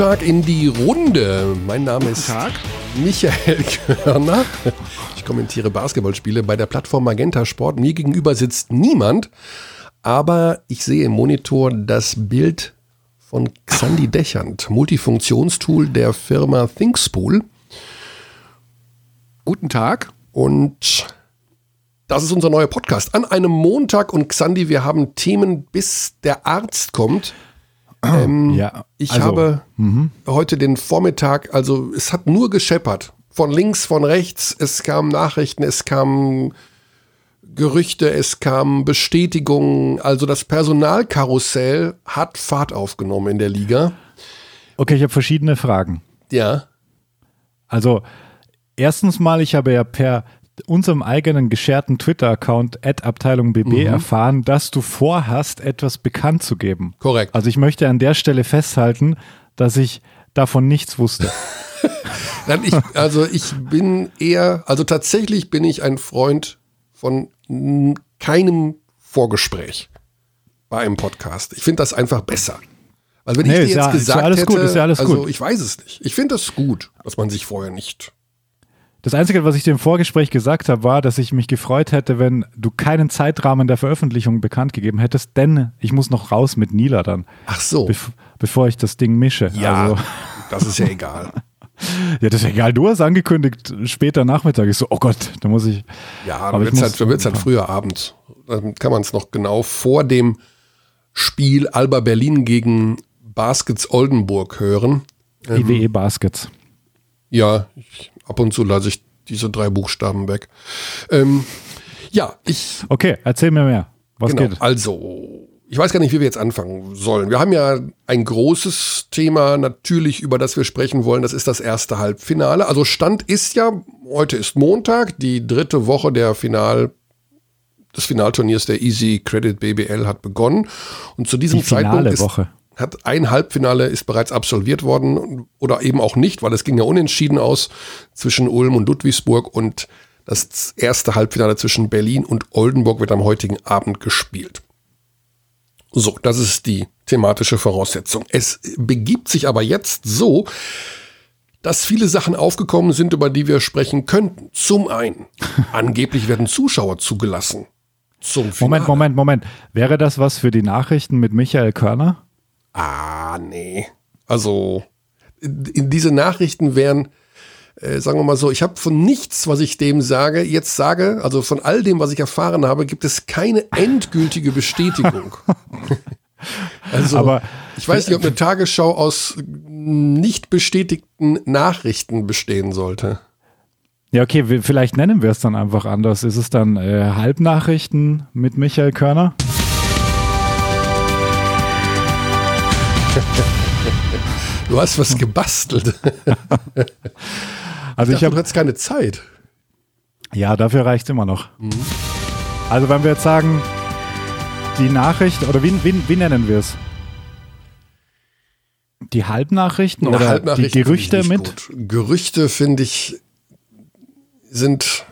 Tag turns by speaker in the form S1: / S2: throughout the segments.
S1: Tag in die Runde. Mein Name ist
S2: Tag.
S1: Michael Körner. Ich kommentiere Basketballspiele bei der Plattform Magenta Sport. Mir gegenüber sitzt niemand, aber ich sehe im Monitor das Bild von Xandi Dechand, Multifunktionstool der Firma ThinkSpool.
S2: Guten Tag.
S1: Und das ist unser neuer Podcast an einem Montag. Und Xandi, wir haben Themen, bis der Arzt kommt. Ähm,
S2: Ja,
S1: ich
S2: also,
S1: habe heute den Vormittag, also es hat nur gescheppert. Von links, von rechts, es kamen Nachrichten, es kamen Gerüchte, es kamen Bestätigungen. Also das Personalkarussell hat Fahrt aufgenommen in der Liga.
S2: Okay, ich habe verschiedene Fragen.
S1: Ja.
S2: Also, erstens mal, ich habe ja per unserem eigenen gescherten Twitter-Account Abteilung BB erfahren, dass du vorhast, etwas bekannt zu geben.
S1: Korrekt.
S2: Also ich möchte an der Stelle festhalten, dass ich davon nichts wusste.
S1: Nein, ich, also ich bin eher, also tatsächlich bin ich ein Freund von keinem Vorgespräch bei einem Podcast. Ich finde das einfach besser. Weil wenn
S2: Nee,
S1: ich dir jetzt
S2: ja- ist ja
S1: gesagt
S2: alles
S1: hätte,
S2: gut, ist ja alles
S1: also
S2: gut.
S1: ich weiß es nicht. Ich finde das gut, dass man sich vorher nicht.
S2: Das Einzige, was ich dir im Vorgespräch gesagt habe, war, dass ich mich gefreut hätte, wenn du keinen Zeitrahmen der Veröffentlichung bekannt gegeben hättest, denn ich muss noch raus mit Nila dann,
S1: Ach so.
S2: bev bevor ich das Ding mische.
S1: ja,
S2: Also,
S1: das ist ja egal.
S2: ja, das ist egal. Du hast angekündigt, später Nachmittag. Ich so, oh Gott, da muss ich.
S1: Ja,
S2: Aber
S1: halt, wird's halt früher Abend. Dann kann man es noch genau vor dem Spiel Alba Berlin gegen Baskets Oldenburg hören.
S2: IWE Baskets.
S1: Ja, ich, ab und zu lasse ich diese drei Buchstaben weg. Ähm, ja, ich,
S2: Okay, erzähl mir mehr. Was
S1: genau,
S2: geht?
S1: also, ich weiß gar nicht, wie wir jetzt anfangen sollen. Wir haben ja ein großes Thema natürlich, über das wir sprechen wollen. Das ist das erste Halbfinale. Also Stand ist ja, heute ist Montag, die dritte Woche der Final, des Finalturniers der Easy Credit BBL hat begonnen. Und zu diesem
S2: Die
S1: Zeitpunkt ist,
S2: Woche.
S1: Hat ein Halbfinale ist bereits absolviert worden oder eben auch nicht, weil es ging ja unentschieden aus zwischen Ulm und Ludwigsburg und das erste Halbfinale zwischen Berlin und Oldenburg wird am heutigen Abend gespielt. So, das ist die thematische Voraussetzung. Es begibt sich aber jetzt so, dass viele Sachen aufgekommen sind, über die wir sprechen könnten. Zum einen, angeblich werden Zuschauer zugelassen. Zum Finale.
S2: Moment, Moment, Moment. Wäre das was für die Nachrichten mit Michael Körner?
S1: Ah, nee. Also, in, diese Nachrichten wären, äh, sagen wir mal so, ich habe von nichts, was ich dem sage, jetzt sage, also von all dem, was ich erfahren habe, gibt es keine endgültige Bestätigung. also,
S2: Aber-
S1: ich weiß nicht, ob eine Tagesschau aus nicht bestätigten Nachrichten bestehen sollte.
S2: Ja, okay, vielleicht nennen wir es dann einfach anders. Ist es dann äh, Halbnachrichten mit Michael Körner?
S1: Du hast was gebastelt.
S2: Also
S1: Ich
S2: habe
S1: hattest keine Zeit.
S2: Ja, dafür reicht immer noch. Also wenn wir jetzt sagen, die Nachricht, oder wie, wie, wie nennen wir es? Die Halbnachrichten
S1: Eine
S2: oder
S1: Halbnachricht
S2: die Gerüchte mit?
S1: Gut. Gerüchte finde ich sind.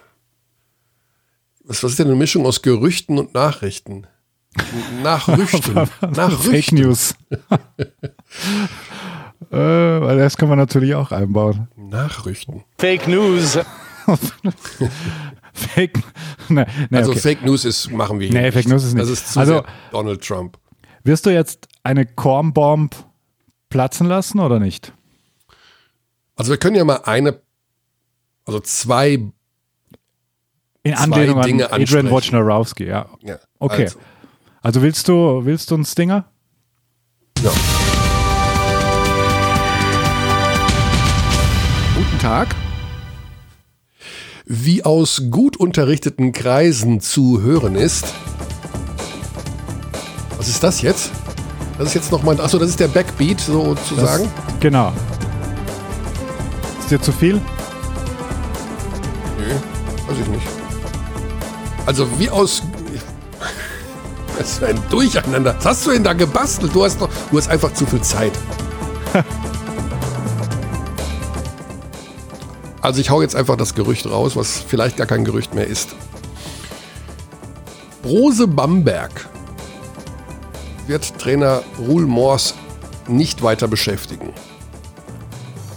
S1: Was, was ist denn eine Mischung aus Gerüchten und Nachrichten? Nachrüchten.
S2: Fake
S1: Nachrüchten.
S2: News. äh, weil das kann man natürlich auch einbauen.
S1: Nachrüchten.
S3: Fake News.
S2: Fake, ne, ne,
S1: Also
S2: okay.
S1: Fake News ist, machen wir hier
S2: Nee,
S1: nicht.
S2: Fake News ist nicht.
S1: Das ist zu
S2: Also-
S1: sehr Donald Trump.
S2: Wirst du jetzt eine Kornbomb platzen lassen oder nicht?
S1: Also wir können ja mal eine, also zwei,
S2: In
S1: Zwei
S2: Anlehnung
S1: Dinge
S2: an Adrian. Wojnarowski, ja.
S1: ja.
S2: Okay.
S1: Also,
S2: Also willst du, willst du einen Stinger?
S1: ja.
S2: Guten Tag.
S1: Wie aus gut unterrichteten Kreisen zu hören ist. Was ist das jetzt? Das ist jetzt nochmal, achso, das ist der Backbeat sozusagen.
S2: Genau. Ist dir zu viel?
S1: Nö, weiß ich nicht. Also wie aus. Das ist ein Durcheinander. Was hast du denn da gebastelt? Du hast doch. Du hast einfach zu viel Zeit. Also ich hau jetzt einfach das Gerücht raus, was vielleicht gar kein Gerücht mehr ist. Brose Bamberg wird Trainer Ruhl Mors nicht weiter beschäftigen.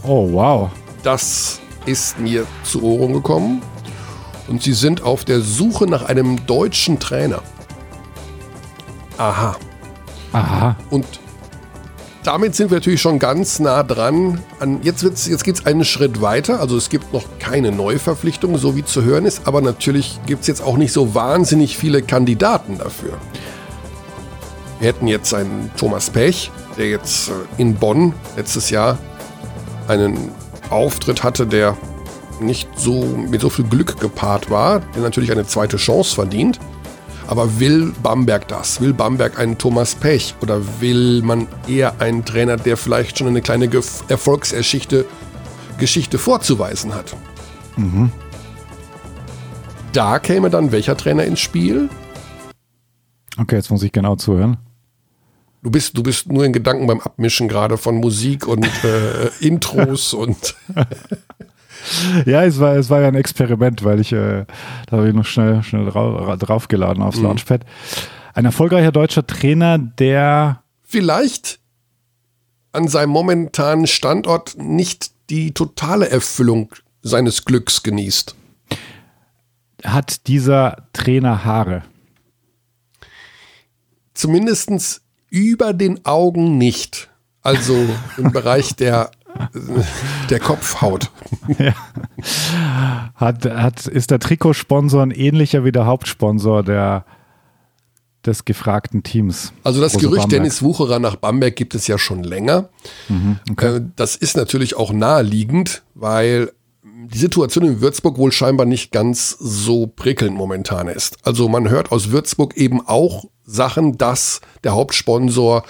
S2: Oh, wow.
S1: Das ist mir zu Ohren gekommen. Und sie sind auf der Suche nach einem deutschen Trainer. Aha.
S2: Aha.
S1: Und damit sind wir natürlich schon ganz nah dran. An, jetzt wird's, jetzt geht es einen Schritt weiter. Also es gibt noch keine Neuverpflichtung, so wie zu hören ist. Aber natürlich gibt es jetzt auch nicht so wahnsinnig viele Kandidaten dafür. Wir hätten jetzt einen Thomas Pech, der jetzt äh, in Bonn letztes Jahr einen Auftritt hatte, der nicht so mit so viel Glück gepaart war, der natürlich eine zweite Chance verdient. Aber will Bamberg das? Will Bamberg einen Thomas Pech? Oder will man eher einen Trainer, der vielleicht schon eine kleine Erfolgsgeschichte Geschichte vorzuweisen hat? Mhm. Da käme dann welcher Trainer ins Spiel?
S2: Okay, jetzt muss ich genau zuhören.
S1: Du bist, du bist nur in Gedanken beim Abmischen gerade von Musik und äh, Intros und.
S2: ja, es war, es war ja ein Experiment, weil ich, äh, da habe ich noch schnell, schnell drauf, draufgeladen aufs mhm. Launchpad. Ein erfolgreicher deutscher Trainer, der
S1: vielleicht an seinem momentanen Standort nicht die totale Erfüllung seines Glücks genießt.
S2: Hat dieser Trainer Haare?
S1: Zumindest über den Augen nicht. Also im Bereich der, der Kopfhaut. Ja.
S2: Hat, hat, ist der Trikotsponsor ein ähnlicher wie der Hauptsponsor der, des gefragten Teams?
S1: Also das Gerücht Bamberg. Dennis Wucherer nach Bamberg gibt es ja schon länger. Mhm, okay. Äh, das ist natürlich auch naheliegend, weil die Situation in Würzburg wohl scheinbar nicht ganz so prickelnd momentan ist. Also man hört aus Würzburg eben auch Sachen, dass der Hauptsponsor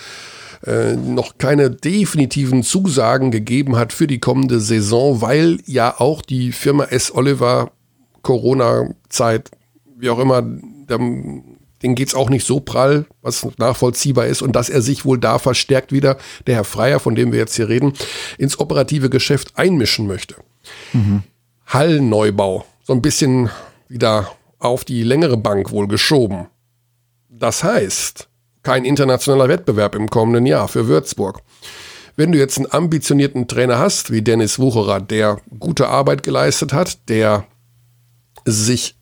S1: äh, noch keine definitiven Zusagen gegeben hat für die kommende Saison, weil ja auch die Firma S. Oliver Corona-Zeit, wie auch immer, denen geht es auch nicht so prall, was nachvollziehbar ist und dass er sich wohl da verstärkt wieder, der Herr Freier, von dem wir jetzt hier reden, ins operative Geschäft einmischen möchte. Mhm. Hallenneubau, so ein bisschen wieder auf die längere Bank wohl geschoben. Das heißt, kein internationaler Wettbewerb im kommenden Jahr für Würzburg. Wenn du jetzt einen ambitionierten Trainer hast, wie Dennis Wucherer, der gute Arbeit geleistet hat, der sich,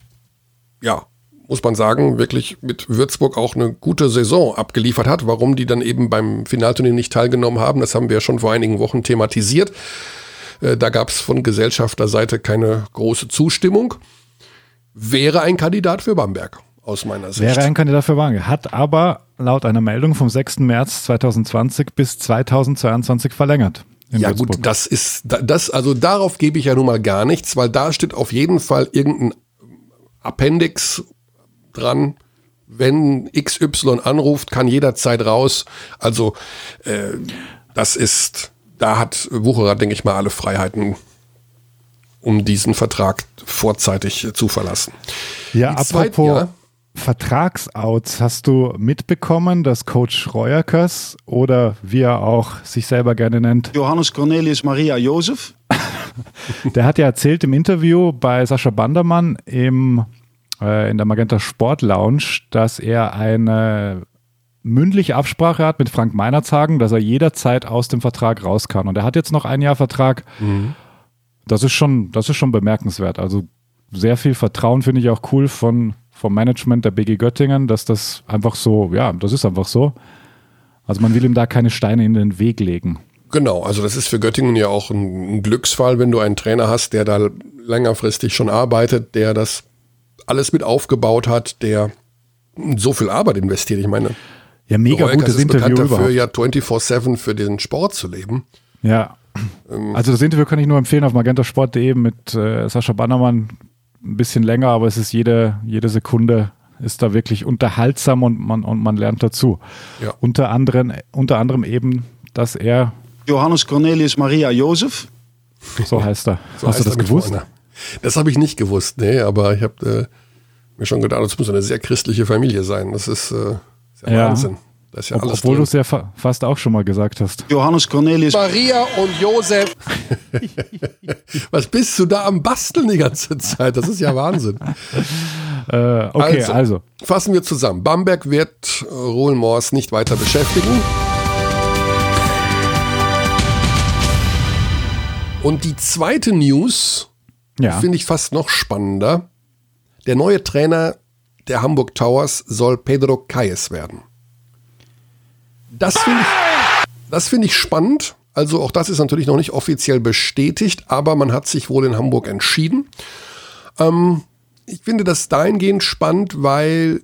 S1: ja, muss man sagen, wirklich mit Würzburg auch eine gute Saison abgeliefert hat. Warum die dann eben beim Finalturnier nicht teilgenommen haben, das haben wir ja schon vor einigen Wochen thematisiert. Äh, da gab es von Gesellschafterseite keine große Zustimmung. Wäre ein Kandidat für Bamberg aus meiner Sicht.
S2: Wäre ein Kandidat für Bamberg. Hat aber laut einer Meldung vom 6. März 2020 bis 2022 verlängert.
S1: Ja Würzburg. gut, das ist das also darauf gebe ich ja nun mal gar nichts, weil da steht auf jeden Fall irgendein Appendix dran. Wenn XY anruft, kann jederzeit raus. Also äh, das ist da hat Wucherer, denke ich mal, alle Freiheiten, um diesen Vertrag vorzeitig zu verlassen.
S2: Ja, Die apropos ja, Vertragsouts, hast du mitbekommen, dass Coach Reuerkers oder wie er auch sich selber gerne nennt,
S3: Johannes Cornelius Maria Josef,
S2: der hat ja erzählt im Interview bei Sascha Bandermann im, äh, in der Magenta Sport Lounge, dass er eine mündliche Absprache hat mit Frank Meinerzhagen, dass er jederzeit aus dem Vertrag raus kann. Und er hat jetzt noch ein Jahr Vertrag. Mhm. Das ist schon, das ist schon bemerkenswert. Also sehr viel Vertrauen finde ich auch cool von, vom Management der BG Göttingen, dass das einfach so, ja, das ist einfach so. Also man will ihm da keine Steine in den Weg legen.
S1: Genau, also das ist für Göttingen ja auch ein, Glücksfall, wenn du einen Trainer hast, der da längerfristig schon arbeitet, der das alles mit aufgebaut hat, der so viel Arbeit investiert. Ich meine,
S2: ja, mega Royal gutes ist Interview
S1: bekannt dafür, ja 24-7 für den Sport zu leben.
S2: Ja. Ähm, also das Interview kann ich nur empfehlen auf magentasport.de mit äh, Sascha Bannermann. Ein bisschen länger, aber es ist jede, jede Sekunde ist da wirklich unterhaltsam und man, und man lernt dazu. Ja. Unter, anderem, unter anderem eben, dass er
S3: Johannes Cornelius Maria Josef.
S2: So heißt er. So Hast heißt du das gewusst? Vorne.
S1: Das habe ich nicht gewusst, nee, aber ich habe äh, mir schon gedacht, es muss eine sehr christliche Familie sein. Das ist äh, ist ja, ja. Wahnsinn.
S2: Das ist ja Ob, alles obwohl du es ja fa fast auch schon mal gesagt hast.
S3: Johannes Cornelius.
S1: Maria und Josef. Was bist du da am Basteln die ganze Zeit? Das ist ja Wahnsinn.
S2: äh, okay, also, also,
S1: Fassen wir zusammen. Bamberg wird äh, Rohlmors nicht weiter beschäftigen. Und die zweite News
S2: Ja.
S1: finde ich fast noch spannender. Der neue Trainer der Hamburg Towers soll Pedro Calles werden. Das finde ich, das finde ich spannend. Also auch das ist natürlich noch nicht offiziell bestätigt, aber man hat sich wohl in Hamburg entschieden. Ähm, ich finde das dahingehend spannend, weil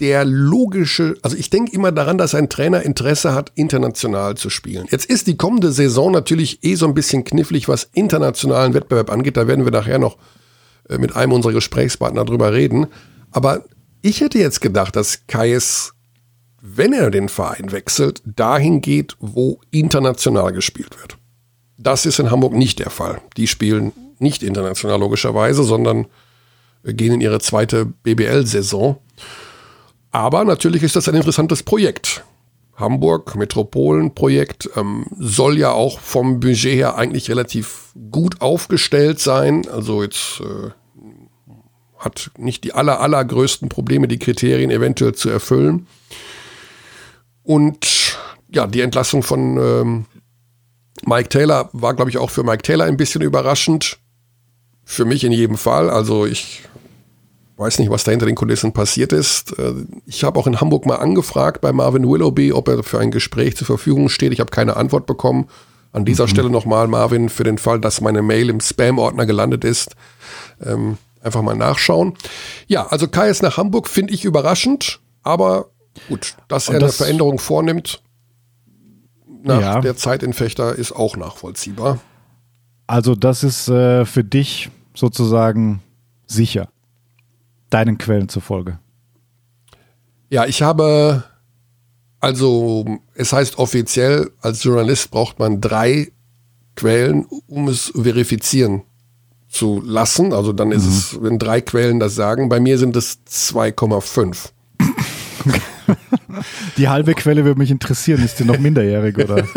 S1: der logische, also ich denke immer daran, dass ein Trainer Interesse hat, international zu spielen. Jetzt ist die kommende Saison natürlich eh so ein bisschen knifflig, was internationalen Wettbewerb angeht. Da werden wir nachher noch äh, mit einem unserer Gesprächspartner drüber reden. Aber ich hätte jetzt gedacht, dass Kais, wenn er den Verein wechselt, dahin geht, wo international gespielt wird. Das ist in Hamburg nicht der Fall. Die spielen nicht international logischerweise, sondern äh, gehen in ihre zweite BBL-Saison. Aber natürlich ist das ein interessantes Projekt. Hamburg Metropolenprojekt ähm, soll ja auch vom Budget her eigentlich relativ gut aufgestellt sein. Also jetzt äh, hat nicht die aller, allergrößten Probleme, die Kriterien eventuell zu erfüllen. Und ja, die Entlassung von ähm, Mike Taylor war, glaube ich, auch für Mike Taylor ein bisschen überraschend. Für mich in jedem Fall. Also ich weiß nicht, was da hinter den Kulissen passiert ist. Äh, Ich habe auch in Hamburg mal angefragt bei Marvin Willoughby, ob er für ein Gespräch zur Verfügung steht. Ich habe keine Antwort bekommen. An dieser Stelle nochmal, Marvin, für den Fall, dass meine Mail im Spam-Ordner gelandet ist. Ähm, einfach mal nachschauen. Ja, also Kai ist nach Hamburg, finde ich überraschend, aber gut, dass er
S2: das-
S1: eine Veränderung vornimmt nach
S2: Ja.
S1: der Zeit in Fechter ist auch nachvollziehbar.
S2: Also das ist äh, für dich sozusagen sicher. Deinen Quellen zufolge.
S1: Ja, ich habe, also es heißt offiziell, als Journalist braucht man drei Quellen, um es verifizieren zu lassen. Also dann ist es, wenn drei Quellen das sagen, bei mir sind es 2,5.
S2: Die halbe Quelle würde mich interessieren. Ist die noch minderjährig oder?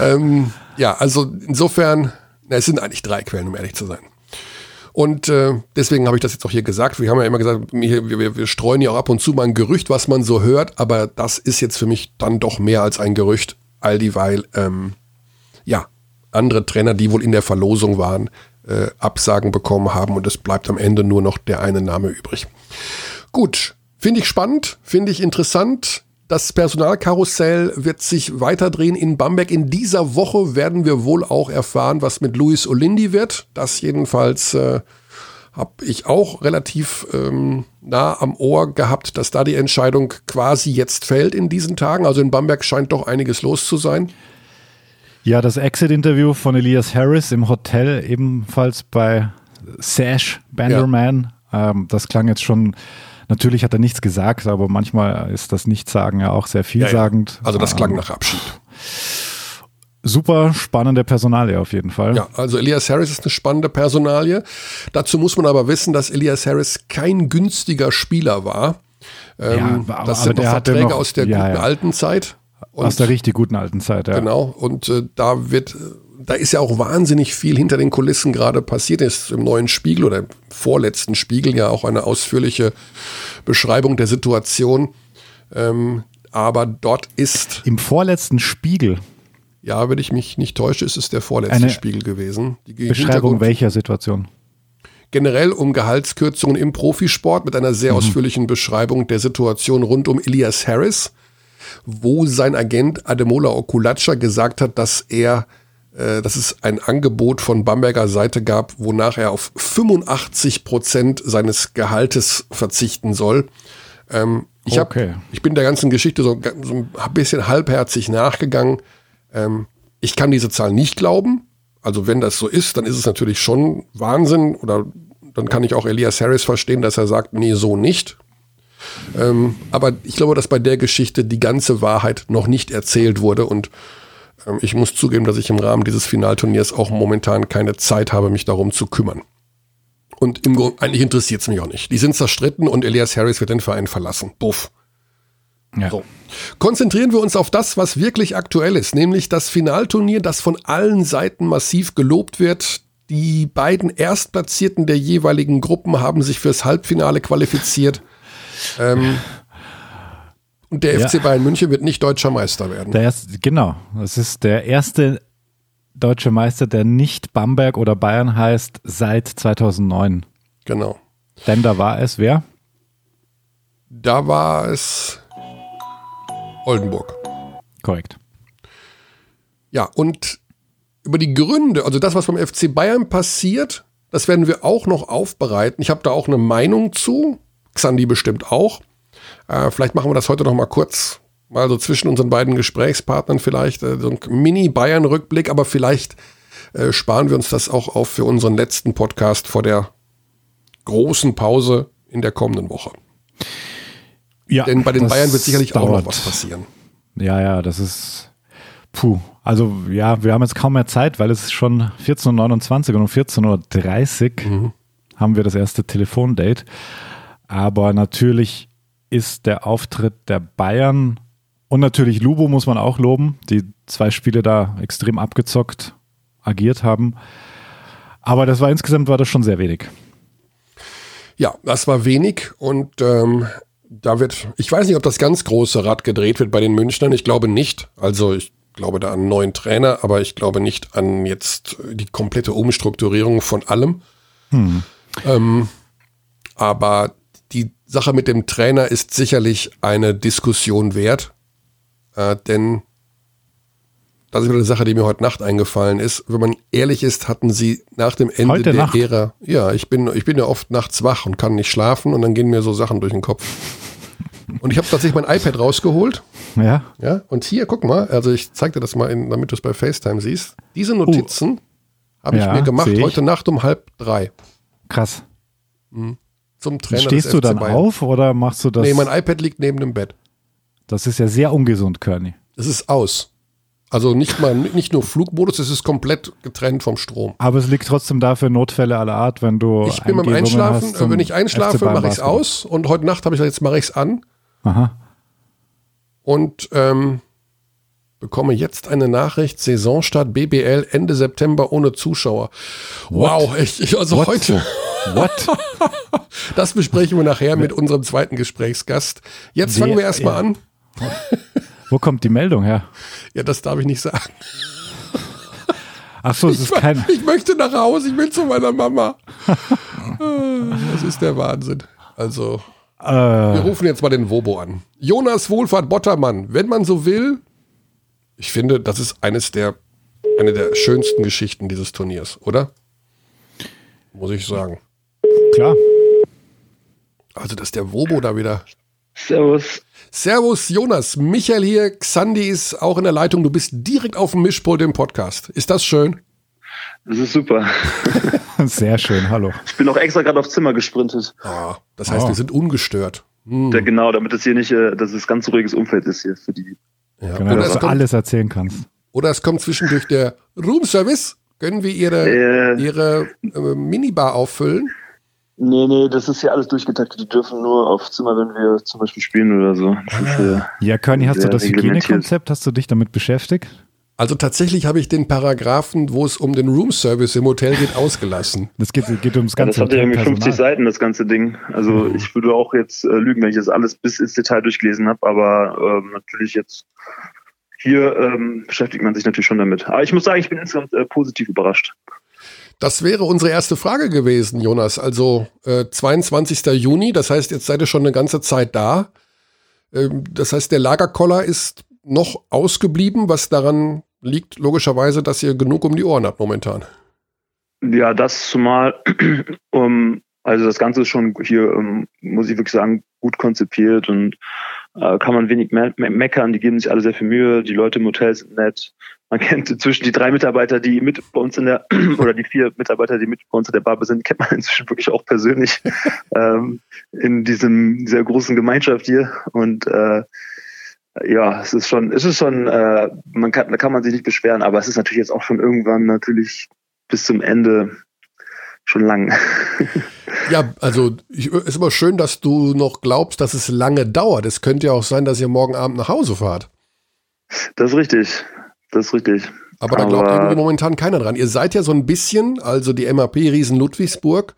S1: Ähm, ja, also insofern, na, es sind eigentlich drei Quellen, um ehrlich zu sein. Und äh, deswegen habe ich das jetzt auch hier gesagt. Wir haben ja immer gesagt, wir, wir, wir streuen ja auch ab und zu mal ein Gerücht, was man so hört, aber das ist jetzt für mich dann doch mehr als ein Gerücht, all dieweil, ähm, ja, andere Trainer, die wohl in der Verlosung waren, äh, Absagen bekommen haben und es bleibt am Ende nur noch der eine Name übrig. Gut, finde ich spannend, finde ich interessant. Das Personalkarussell wird sich weiterdrehen in Bamberg. In dieser Woche werden wir wohl auch erfahren, was mit Luis Olindi wird. Das jedenfalls äh, habe ich auch relativ ähm, nah am Ohr gehabt, dass da die Entscheidung quasi jetzt fällt in diesen Tagen. Also in Bamberg scheint doch einiges los zu sein.
S2: Ja, das Exit-Interview von Elias Harris im Hotel, ebenfalls bei Sash Banderman. Ähm, das klang jetzt schon, natürlich hat er nichts gesagt, aber manchmal ist das Nichtsagen ja auch sehr vielsagend.
S1: Also das klang
S2: Ähm,
S1: nach Abschied.
S2: Super spannende Personalie auf jeden Fall.
S1: Ja, also Elias Harris ist eine spannende Personalie. Dazu muss man aber wissen, dass Elias Harris kein günstiger Spieler war. Ähm,
S2: Ja, aber-
S1: das
S2: aber
S1: sind noch
S2: der hatte
S1: Verträge
S2: noch-
S1: aus der
S2: ja,
S1: guten
S2: ja.
S1: alten Zeit.
S2: Aus der richtig guten alten Zeit, ja.
S1: Genau. Und äh, da wird, äh, da ist ja auch wahnsinnig viel hinter den Kulissen gerade passiert. Ist im neuen Spiegel oder im vorletzten Spiegel ja auch eine ausführliche Beschreibung der Situation. Ähm, aber dort ist,
S2: Im vorletzten Spiegel,
S1: ja, wenn ich mich nicht täusche, ist es der vorletzte
S2: Eine
S1: Spiegel gewesen. Die
S2: Beschreibung welcher Situation?
S1: generell um Gehaltskürzungen im Profisport mit einer sehr ausführlichen Beschreibung der Situation rund um Elias Harris, wo sein Agent Ademola Okulacha gesagt hat, dass er, dass es ein Angebot von Bamberger Seite gab, wonach er auf 85 Prozent seines Gehaltes verzichten soll. Ähm, ich, hab,
S2: Okay.
S1: ich bin der ganzen Geschichte so, so ein bisschen halbherzig nachgegangen. Ähm, ich kann diese Zahl nicht glauben. Also wenn das so ist, dann ist es natürlich schon Wahnsinn. Oder dann kann ich auch Elias Harris verstehen, dass er sagt, nee, so nicht. Ähm, aber ich glaube, dass bei der Geschichte die ganze Wahrheit noch nicht erzählt wurde. Und ich muss zugeben, dass ich im Rahmen dieses Finalturniers auch momentan keine Zeit habe, mich darum zu kümmern. Und im Grunde, eigentlich interessiert es mich auch nicht. Die sind zerstritten und Elias Harris wird den Verein verlassen. Buff.
S2: Ja.
S1: So. Konzentrieren wir uns auf das, was wirklich aktuell ist, nämlich das Finalturnier, das von allen Seiten massiv gelobt wird. Die beiden Erstplatzierten der jeweiligen Gruppen haben sich fürs Halbfinale qualifiziert. Ähm, und der
S2: Ja.
S1: FC Bayern München wird nicht deutscher Meister werden.
S2: Der erste, genau, das ist der erste deutsche Meister, der nicht Bamberg oder Bayern heißt, seit 2009.
S1: Genau.
S2: Denn da war es wer?
S1: Da war es Oldenburg.
S2: Korrekt.
S1: Ja, und über die Gründe, also das, was beim FC Bayern passiert, das werden wir auch noch aufbereiten. Ich habe da auch eine Meinung zu. Xandi bestimmt auch. Äh, vielleicht machen wir das heute noch mal kurz, mal so zwischen unseren beiden Gesprächspartnern vielleicht äh, so ein Mini-Bayern-Rückblick, aber vielleicht äh, sparen wir uns das auch auf für unseren letzten Podcast vor der großen Pause in der kommenden Woche.
S2: Ja,
S1: Denn bei den Bayern wird sicherlich
S2: dauert.
S1: auch noch was passieren.
S2: Ja, ja, das ist. Puh. Also, ja, wir haben jetzt kaum mehr Zeit, weil es ist schon 14.29 Uhr und um 14.30 Uhr haben wir das erste Telefondate. Aber natürlich ist der Auftritt der Bayern und natürlich Lubo muss man auch loben, die zwei Spiele da extrem abgezockt agiert haben. Aber das war insgesamt war das schon sehr wenig.
S1: Ja, das war wenig und ähm, da wird, ich weiß nicht, ob das ganz große Rad gedreht wird bei den Münchnern. Ich glaube nicht. Also ich glaube da an einen neuen Trainer, aber ich glaube nicht an jetzt die komplette Umstrukturierung von allem. Ähm, aber Sache mit dem Trainer ist sicherlich eine Diskussion wert, äh, denn das ist wieder eine Sache, die mir heute Nacht eingefallen ist. Wenn man ehrlich ist, hatten sie nach dem Ende
S2: Heute
S1: der
S2: Nacht?
S1: Ära, ja, ich bin, ich bin ja oft nachts wach und kann nicht schlafen und dann gehen mir so Sachen durch den Kopf. Und ich habe tatsächlich mein iPad rausgeholt.
S2: Ja,
S1: Ja, und hier, guck mal, also ich zeig dir das mal, in, damit du es bei FaceTime siehst. Diese Notizen habe ich
S2: Ja,
S1: mir gemacht heute Nacht um halb drei
S2: krass.
S1: Zum Trainer
S2: Stehst du dann
S1: Bayern.
S2: auf oder machst du das?
S1: Nee, mein iPad liegt neben dem Bett.
S2: das ist ja sehr ungesund, Körny.
S1: Es ist aus. Also nicht mal, nicht nur Flugmodus, es ist komplett getrennt vom Strom.
S2: Aber es liegt trotzdem da für Notfälle aller Art, wenn du.
S1: Ich bin beim Einschlafen, äh, wenn ich einschlafe, mache ich es aus. Und heute Nacht habe ich jetzt mache ich es an
S2: Aha.
S1: und ähm, bekomme jetzt eine Nachricht, Saisonstart BBL Ende September ohne Zuschauer. Wow, ich, ich also
S2: What?
S1: heute.
S2: What?
S1: Das besprechen wir nachher mit unserem zweiten Gesprächsgast. Jetzt fangen wir erstmal an.
S2: Wo kommt die Meldung her?
S1: Ja, das darf ich nicht sagen.
S2: Ach so, es
S1: Ich,
S2: ist kein.
S1: ich möchte nach Hause, ich will zu meiner Mama. Das ist der Wahnsinn. Also, wir
S2: Äh,
S1: rufen jetzt mal den Wobo an. Jonas Wohlfahrt Bottermann, wenn man so will. Ich finde, das ist eines der, eine der schönsten Geschichten dieses Turniers, oder? Muss ich sagen.
S2: klar.
S1: Also, dass der Wobo da wieder.
S4: Servus.
S1: Servus, Jonas. Michael hier. Xandi ist auch in der Leitung. Du bist direkt auf dem Mischpult im Podcast. Ist das schön?
S4: Das ist super.
S2: Sehr schön, hallo.
S4: Ich bin auch extra gerade aufs Zimmer gesprintet.
S1: Ah, das heißt,
S2: Oh.
S1: wir sind ungestört. Hm.
S4: Ja, genau, damit es hier nicht, äh, dass es ganz ruhiges Umfeld ist hier für die.
S1: Ja.
S2: Genau,
S1: Oder,
S2: dass
S1: es
S2: du
S1: kommt,
S2: alles erzählen kannst.
S1: oder es kommt zwischendurch der Roomservice. Können wir Ihre,
S4: Äh,
S1: ihre äh, Minibar auffüllen?
S4: nee, nee, das ist hier alles durchgetaktet. Die dürfen nur aufs Zimmer, wenn wir zum Beispiel spielen oder so. Ist, äh,
S2: Ja, Körny, hast du das. Hygienekonzept? Hast du dich damit beschäftigt?
S1: Also tatsächlich habe ich den Paragraphen, wo es um den Roomservice im Hotel geht, ausgelassen.
S2: Das geht, geht ums
S4: ja,
S2: ganze
S4: das hat ja irgendwie
S2: Hotelpersonal.
S4: 50 Seiten, das ganze Ding. Also
S1: Mhm.
S4: ich würde auch jetzt äh, lügen, wenn ich das alles bis ins Detail durchgelesen habe, aber ähm, natürlich jetzt hier ähm, beschäftigt man sich natürlich schon damit. Aber ich muss sagen, ich bin insgesamt äh, positiv überrascht.
S1: Das wäre unsere erste Frage gewesen, Jonas. Also äh, 22. Juni, das heißt, jetzt seid ihr schon eine ganze Zeit da. Ähm, das heißt, der Lagerkoller ist noch ausgeblieben, was daran liegt, logischerweise, dass ihr genug um die Ohren habt momentan.
S4: Ja, das zumal, um, also das Ganze ist schon hier, um, muss ich wirklich sagen, gut konzipiert und äh, kann man wenig me me meckern. Die geben sich alle sehr viel Mühe. Die Leute im Hotel sind nett. Man kennt inzwischen die drei Mitarbeiter, die mit bei uns in der, oder die vier Mitarbeiter, die mit bei uns in der Bar sind, kennt man inzwischen wirklich auch persönlich ähm, in diesem, dieser großen Gemeinschaft hier. Und äh, ja, es ist schon, es ist schon, äh, man kann, da kann man sich nicht beschweren, aber es ist natürlich jetzt auch schon irgendwann natürlich bis zum Ende schon lang.
S1: Ja, also ich, ist immer schön, dass du noch glaubst, dass es lange dauert. Es könnte ja auch sein, dass ihr morgen Abend nach Hause fahrt.
S4: Das ist richtig. Das ist richtig.
S1: Aber da glaubt
S4: Aber-
S1: momentan keiner dran. Ihr seid ja so ein bisschen, also die MAP Riesen Ludwigsburg,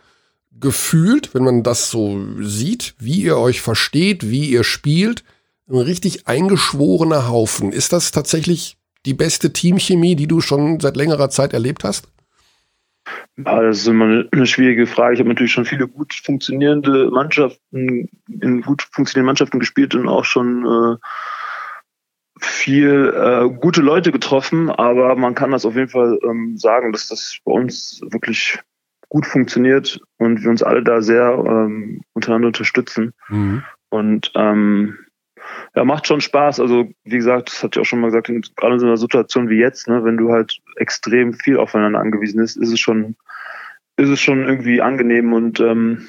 S1: gefühlt, wenn man das so sieht, wie ihr euch versteht, wie ihr spielt, ein richtig eingeschworener Haufen. Ist das tatsächlich die beste Teamchemie, die du schon seit längerer Zeit erlebt hast?
S4: Ja, das ist immer eine, schwierige Frage. Ich habe natürlich schon viele gut funktionierende Mannschaften, in gut funktionierenden Mannschaften gespielt und auch schon äh, viel äh, gute Leute getroffen, aber man kann das auf jeden Fall ähm, sagen, dass das bei uns wirklich gut funktioniert und wir uns alle da sehr ähm, untereinander unterstützen. Mhm. Und ähm, ja, macht schon Spaß. Also, wie gesagt, das hatte ich auch schon mal gesagt, gerade in so einer Situation wie jetzt, ne, wenn du halt extrem viel aufeinander angewiesen bist, ist es schon, ist es schon irgendwie angenehm und ähm,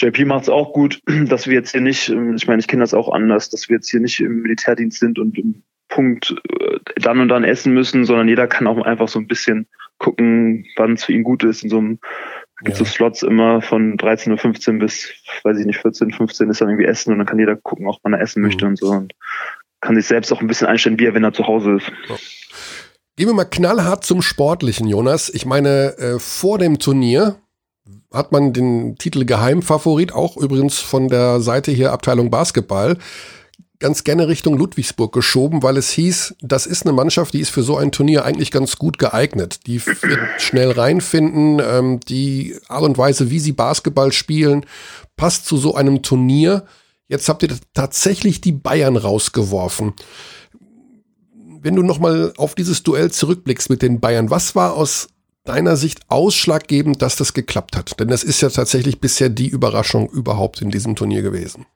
S4: JP macht es auch gut, dass wir jetzt hier nicht, ähm, ich meine, ich kenne das auch anders, dass wir jetzt hier nicht im Militärdienst sind und im Punkt äh, dann und dann essen müssen, sondern jeder kann auch einfach so ein bisschen gucken, wann es für ihn gut ist. In so einem gibt es ja. so Slots immer von 13.15 Uhr bis, weiß ich nicht, 14, 15 ist dann irgendwie Essen und dann kann jeder gucken, auch wann er essen mhm. möchte und so und kann sich selbst auch ein bisschen einstellen, wie er, wenn er zu Hause ist. Ja.
S1: Gehen wir mal knallhart zum Sportlichen, Jonas. Ich meine, äh, vor dem Turnier hat man den Titel Geheimfavorit, auch übrigens von der Seite hier Abteilung Basketball, ganz gerne Richtung Ludwigsburg geschoben, weil es hieß, das ist eine Mannschaft, die ist für so ein Turnier eigentlich ganz gut geeignet. Die wird schnell reinfinden, ähm, die Art und Weise, wie sie Basketball spielen, passt zu so einem Turnier. Jetzt habt ihr tatsächlich die Bayern rausgeworfen. Wenn du nochmal auf dieses Duell zurückblickst mit den Bayern, was war aus deiner Sicht ausschlaggebend, dass das geklappt hat? Denn das ist ja tatsächlich bisher die Überraschung überhaupt in diesem Turnier gewesen.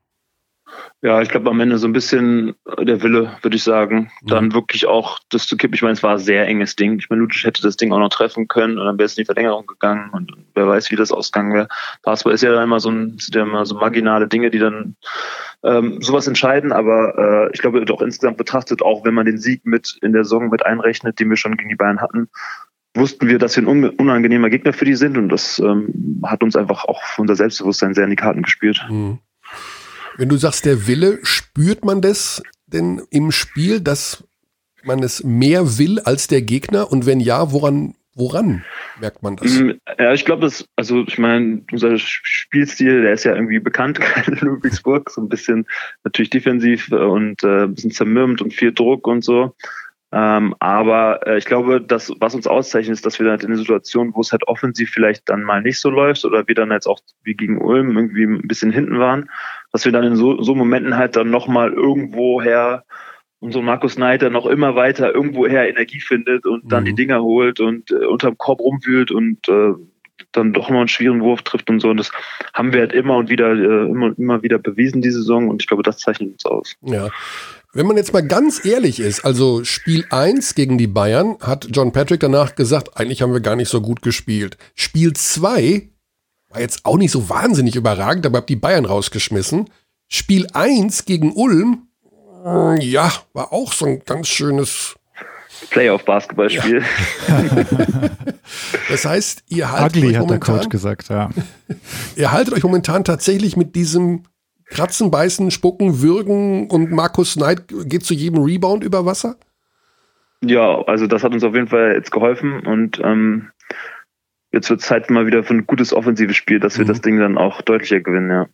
S4: Ja, ich glaube am Ende so ein bisschen der Wille, würde ich sagen, mhm. dann wirklich auch das zu kippen. Ich meine, es war ein sehr enges Ding. Ich meine, Lucic hätte das Ding auch noch treffen können und dann wäre es in die Verlängerung gegangen und wer weiß, wie das ausgegangen wäre. Basketball ist ja dann immer so ein, ja immer so marginale Dinge, die dann ähm, sowas entscheiden, aber äh, ich glaube doch insgesamt betrachtet, auch wenn man den Sieg mit in der Saison mit einrechnet, den wir schon gegen die Bayern hatten, wussten wir, dass wir ein unangenehmer Gegner für die sind und das ähm, hat uns einfach auch unser Selbstbewusstsein sehr in die Karten gespielt. Mhm.
S1: Wenn du sagst, der Wille, spürt man das denn im Spiel, dass man es mehr will als der Gegner? Und wenn ja, woran, woran merkt man das? Mm,
S4: ja, ich glaube, das, also ich meine, unser Spielstil, der ist ja irgendwie bekannt, in Ludwigsburg, so ein bisschen natürlich defensiv und äh, ein bisschen zermürbt und viel Druck und so. Ähm, aber äh, ich glaube, dass was uns auszeichnet, ist, dass wir halt in der Situation, wo es halt offensiv vielleicht dann mal nicht so läuft oder wir dann jetzt auch wie gegen Ulm irgendwie ein bisschen hinten waren, dass wir dann in so, so Momenten halt dann nochmal irgendwoher und so Markus Snyder noch immer weiter irgendwoher Energie findet und dann mhm. die Dinger holt und äh, unterm Korb rumwühlt und äh, dann doch mal einen schwierigen Wurf trifft und so. Und das haben wir halt immer und wieder, äh, immer, immer wieder bewiesen, die Saison. Und ich glaube, das zeichnet uns aus.
S1: Ja. Wenn man jetzt mal ganz ehrlich ist, also Spiel 1 gegen die Bayern hat John Patrick danach gesagt, eigentlich haben wir gar nicht so gut gespielt. Spiel 2 war jetzt auch nicht so wahnsinnig überragend, aber hab die Bayern rausgeschmissen. Spiel 1 gegen Ulm, äh, ja, war auch so ein ganz schönes
S4: Playoff-Basketballspiel. Ja.
S1: das heißt, ihr haltet
S2: Ugly,
S1: euch momentan,
S2: hat der Coach gesagt, ja.
S1: ihr haltet euch momentan tatsächlich mit diesem Kratzen, beißen, spucken, würgen und Markus Knight geht zu jedem Rebound über Wasser?
S4: Ja, also das hat uns auf jeden Fall jetzt geholfen und ähm, jetzt wird Zeit mal wieder für ein gutes offensives Spiel, dass wir mhm. das Ding dann auch deutlicher gewinnen, ja.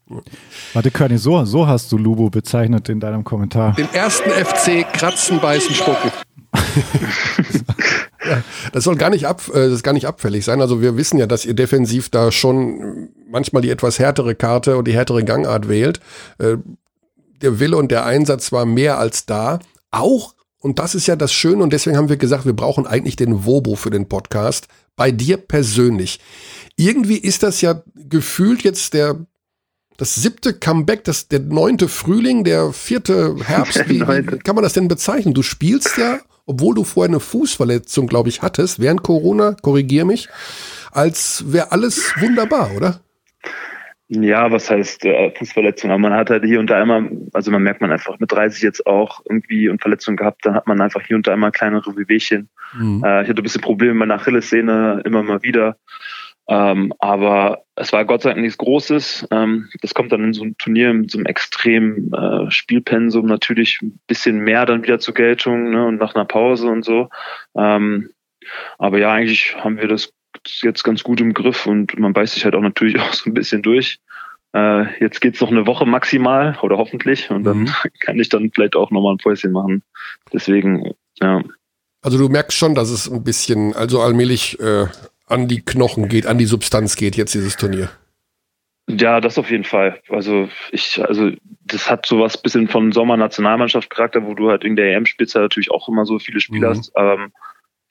S2: Warte, Körny, so, so hast du Lubo bezeichnet in deinem Kommentar.
S1: Den ersten FC Kratzen, Beißen, Spucken. das soll gar nicht, ab, äh, das gar nicht abfällig sein. Also wir wissen ja, dass ihr defensiv da schon manchmal die etwas härtere Karte und die härtere Gangart wählt. Äh, der Wille und der Einsatz war mehr als da. Auch, und das ist ja das Schöne, und deswegen haben wir gesagt, wir brauchen eigentlich den Wobo für den Podcast. Bei dir persönlich. Irgendwie ist das ja gefühlt jetzt der das siebte Comeback, das, der neunte Frühling, der vierte Herbst. Wie, wie kann man das denn bezeichnen? Du spielst ja obwohl du vorher eine Fußverletzung, glaube ich, hattest, während Corona, korrigier mich, als wäre alles wunderbar, oder?
S4: Ja, was heißt äh, Fußverletzung? Aber man hat halt hier und da immer, also man merkt man einfach mit 30 jetzt auch irgendwie und Verletzungen gehabt, dann hat man einfach hier und da immer kleinere Wehwehchen. Mhm. Äh, ich hatte ein bisschen Probleme mit meiner Achillessehne immer mal wieder. Ähm, aber es war Gott sei Dank nichts Großes. Ähm, das kommt dann in so einem Turnier mit so einem extremen äh, Spielpensum natürlich ein bisschen mehr dann wieder zur Geltung ne, und nach einer Pause und so. Ähm, aber ja, eigentlich haben wir das jetzt ganz gut im Griff und man beißt sich halt auch natürlich auch so ein bisschen durch. Äh, jetzt geht's noch eine Woche maximal oder hoffentlich und dann mhm. kann ich dann vielleicht auch nochmal ein Päuschen machen. Deswegen, ja.
S1: Also du merkst schon, dass es ein bisschen, also allmählich äh, an die Knochen geht, an die Substanz geht jetzt dieses Turnier.
S4: Ja, das auf jeden Fall. Also ich, also das hat sowas bisschen von Sommernationalmannschaft-Charakter, wo du halt in der EM spielst, natürlich auch immer so viele Spieler
S1: Mhm.
S4: hast. Ähm,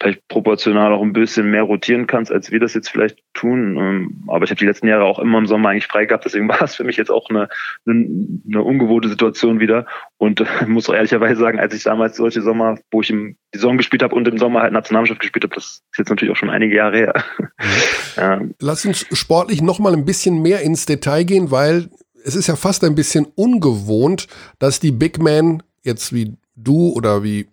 S4: vielleicht proportional auch ein bisschen mehr rotieren kannst, als wir das jetzt vielleicht tun. Ähm, Aber ich habe die letzten Jahre auch immer im Sommer eigentlich frei gehabt, deswegen war es für mich jetzt auch eine, eine, eine ungewohnte Situation wieder. Und äh, muss auch ehrlicherweise sagen, als ich damals solche Sommer, wo ich im die Saison gespielt habe und im Sommer halt Nationalmannschaft gespielt habe, das ist jetzt natürlich auch schon einige Jahre her. ja,
S1: Lass uns sportlich noch mal ein bisschen mehr ins Detail gehen, weil es ist ja fast ein bisschen ungewohnt, dass die Big Men jetzt wie du oder wie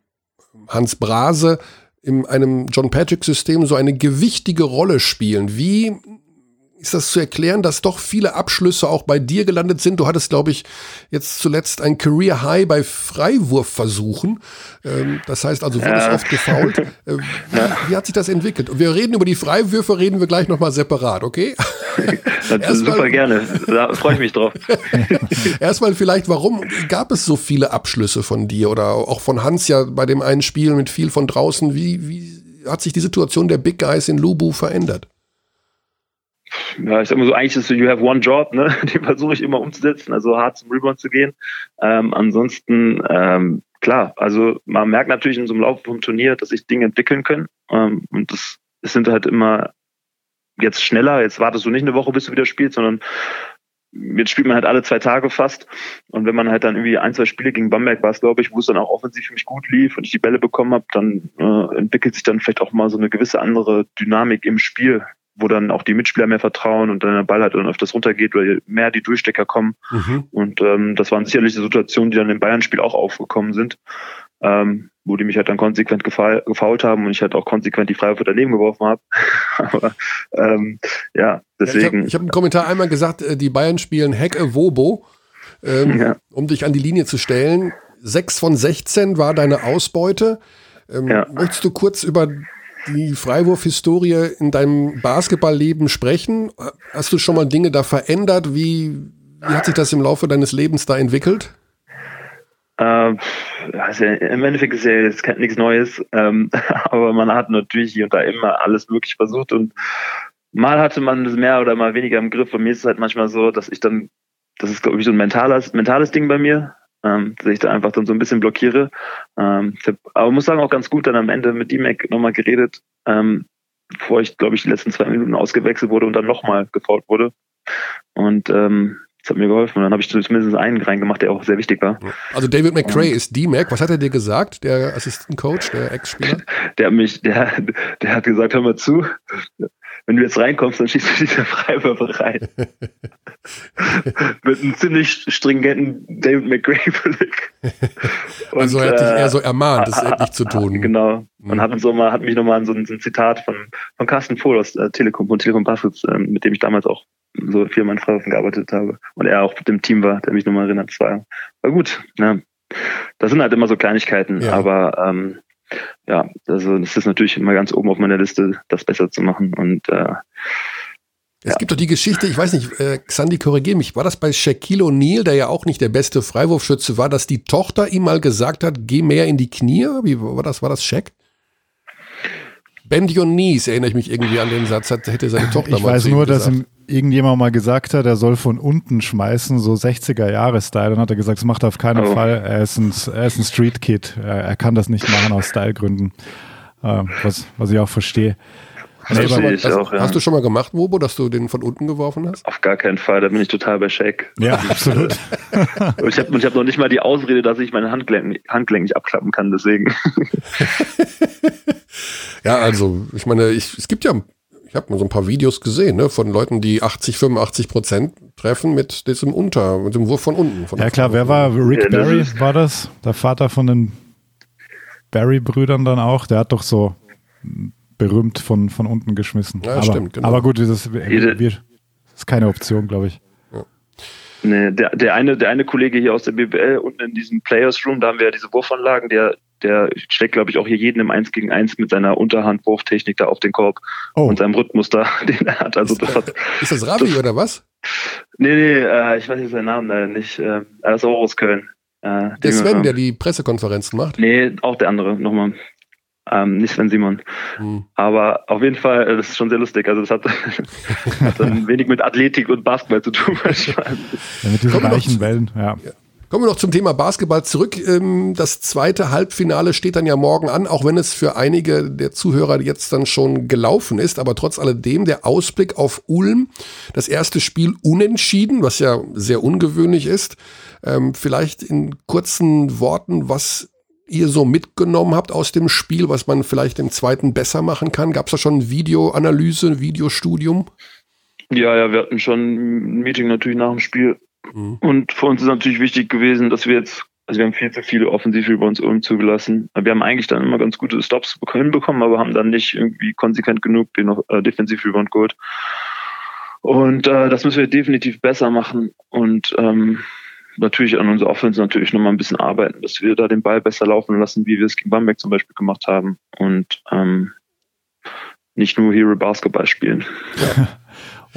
S1: Hans Brase in einem John Patrick-System so eine gewichtige Rolle spielen. Wie ist das zu erklären, dass doch viele Abschlüsse auch bei dir gelandet sind? Du hattest, glaube ich, jetzt zuletzt ein Career High bei Freiwurfversuchen. Ähm, das heißt also, wurdest
S4: Ja.
S1: oft gefault. Äh, wie, wie hat sich das entwickelt? Und wir reden über die Freiwürfe, reden wir gleich nochmal separat, okay?
S4: das super gerne. Da freue ich mich drauf.
S1: Erstmal vielleicht, warum gab es so viele Abschlüsse von dir oder auch von Hans ja bei dem einen Spiel mit viel von draußen? Wie, wie hat sich die Situation der Big Guys in Lubu verändert?
S4: Ja, ich sag mal so, eigentlich ist so, you have one job, ne? Den versuche ich immer umzusetzen, also hart zum Rebound zu gehen. Ähm, ansonsten, ähm, klar, also man merkt natürlich in so einem Laufe vom Turnier, dass sich Dinge entwickeln können. Ähm, und das, das sind halt immer jetzt schneller, jetzt wartest du nicht eine Woche, bis du wieder spielst, sondern jetzt spielt man halt alle zwei Tage fast. Und wenn man halt dann irgendwie ein, zwei Spiele gegen Bamberg war es, glaube ich, wo es dann auch offensiv für mich gut lief und ich die Bälle bekommen habe, dann äh, entwickelt sich dann vielleicht auch mal so eine gewisse andere Dynamik im Spiel, wo dann auch die Mitspieler mehr vertrauen und dann der Ball halt dann öfters runtergeht, weil mehr die Durchstecker kommen. Und ähm, das waren sicherlich die Situationen, die dann im Bayern-Spiel auch aufgekommen sind, ähm, wo die mich halt dann konsequent gefaul, gefault haben und ich halt auch konsequent die Freiwürfe daneben geworfen habe. Aber ähm, ja, deswegen.
S1: Ja, ich habe hab im Kommentar einmal gesagt, äh, die Bayern spielen Hack a Wobo, ähm,
S4: Ja.
S1: um dich an die Linie zu stellen. Sechs von 16 war deine Ausbeute. Ähm,
S4: Ja.
S1: Möchtest du kurz über die Freiwurfhistorie in deinem Basketballleben sprechen? Hast du schon mal Dinge da verändert? Wie, wie hat sich das im Laufe deines Lebens da entwickelt?
S4: Ähm, ja, Im Endeffekt ist ja jetzt nichts Neues, ähm, aber man hat natürlich hier und da immer alles möglich versucht und mal hatte man das mehr oder mal weniger im Griff. Bei mir ist es halt manchmal so, dass ich dann, das ist glaube ich so ein mentales, mentales Ding bei mir, ähm, dass ich da einfach dann so ein bisschen blockiere. Ähm, ich hab, aber muss sagen auch ganz gut dann am Ende mit D-Mac nochmal geredet, ähm, bevor ich glaube ich die letzten zwei Minuten ausgewechselt wurde und dann nochmal gefault wurde. Und ähm, das hat mir geholfen. Und dann habe ich zumindest einen reingemacht, der auch sehr wichtig war.
S1: Also David McCray ist D-Mac. Was hat er dir gesagt, der Assistant Coach, der Ex-Spieler?
S4: der hat mich, der, der hat gesagt, hör mal zu, wenn du jetzt reinkommst, dann schießt du diese Freiwürfe rein. Mit einem ziemlich stringenten David McGray-Blick.
S1: Also er hat dich eher so ermahnt, das endlich zu tun.
S4: Genau.
S1: Mhm.
S4: Und hat, uns so mal, hat mich nochmal an so ein, so ein Zitat von, von Carsten Pohl aus äh, Telekom, von Telekom Baskets, äh, mit dem ich damals auch so viel an Freiwürfen gearbeitet habe. Und er auch mit dem Team war, der mich nochmal erinnert. Das war, war gut. Ja. Das sind halt immer so Kleinigkeiten,
S1: Ja.
S4: aber ähm, ja, also das ist natürlich immer ganz oben auf meiner Liste, das besser zu machen. Und äh,
S1: Es gibt doch die Geschichte, ich weiß nicht, äh, Xandi, korrigier mich, war das bei Shaquille O'Neal, der ja auch nicht der beste Freiwurfschütze war, dass die Tochter ihm mal gesagt hat, geh mehr in die Knie? Wie war das? War das Shaq? Bend your knees, erinnere ich mich irgendwie an den Satz, hat, hätte seine Tochter
S2: Ich
S1: mal
S2: weiß
S1: zu ihm
S2: nur, dass
S1: gesagt.
S2: ihm irgendjemand mal gesagt hat, er soll von unten schmeißen, so 60er-Jahre-Style. Dann hat er gesagt, das macht er auf keinen
S4: Oh.
S2: Fall. Er ist ein, er ist ein Street-Kid. Er, er kann das nicht machen aus Stylegründen. Äh, was, was ich auch verstehe.
S1: Hast du, schon mal, hast,
S4: auch, ja.
S1: hast du schon mal gemacht, Wobo, dass du den von unten geworfen hast?
S4: Auf gar keinen Fall, da bin ich total bei Shake.
S2: Ja, absolut.
S4: Und ich habe ich hab noch nicht mal die Ausrede, dass ich meine Handgelenk, Handgelenk nicht abklappen kann, deswegen.
S1: Ja, also, ich meine, ich, es gibt ja, ich habe mal so ein paar Videos gesehen, ne, von Leuten, die 80, 85 Prozent treffen mit diesem Unter, mit dem Wurf von unten. Von
S2: Ja klar, wer war Rick
S4: Ja,
S2: Barry? War das? Der Vater von den Barry-Brüdern dann auch? Der hat doch so berühmt von, von unten geschmissen.
S1: Ja,
S2: aber,
S1: stimmt, genau.
S2: aber gut, das, wir,
S4: Jede-
S2: wir, das ist keine Option, glaube ich.
S4: Nee, der, der eine, der eine Kollege hier aus der BBL unten in diesem Players Room, da haben wir ja diese Wurfanlagen, der, der steckt, glaube ich, auch hier jeden im 1 gegen 1 mit seiner Unterhandwurftechnik da auf den Korb
S2: Oh,
S4: und seinem Rhythmus da, den er hat. Also das hat,
S1: Ist das Ravi oder was?
S4: nee, nee, äh, ich weiß jetzt seinen Namen leider nicht. Äh, er ist auch aus Köln. Äh,
S1: Der Sven,
S4: äh,
S1: der die Pressekonferenzen macht.
S4: Nee, auch der andere, nochmal. Ähm, nicht Sven Simon. Mhm. Aber auf jeden Fall, äh, das ist schon sehr lustig. Also das hat, hat ein wenig mit Athletik und Basketball zu tun.
S2: Ja, mit diesen weichen Wellen, ja. ja.
S1: Kommen wir noch zum Thema Basketball zurück. Ähm, das zweite Halbfinale steht dann ja morgen an, auch wenn es für einige der Zuhörer jetzt dann schon gelaufen ist. Aber trotz alledem der Ausblick auf Ulm. Das erste Spiel unentschieden, was ja sehr ungewöhnlich ist. Ähm, vielleicht in kurzen Worten, was ihr so mitgenommen habt aus dem Spiel, was man vielleicht im zweiten besser machen kann? Gab es da schon Videoanalyse, Videostudium?
S4: Ja, ja, wir hatten schon ein Meeting natürlich nach dem Spiel Mhm. Und für uns ist natürlich wichtig gewesen, dass wir jetzt, also wir haben viel zu viele Offensiv-Rebounds uns zugelassen. Wir haben eigentlich dann immer ganz gute Stops hinbekommen, aber haben dann nicht irgendwie konsequent genug den äh, Defensiv-Rebound geholt. Und äh, das müssen wir definitiv besser machen und ähm, natürlich an unserer Offense natürlich nochmal ein bisschen arbeiten, dass wir da den Ball besser laufen lassen, wie wir es gegen Bamberg zum Beispiel gemacht haben und ähm, nicht nur Hero Basketball spielen. Ja.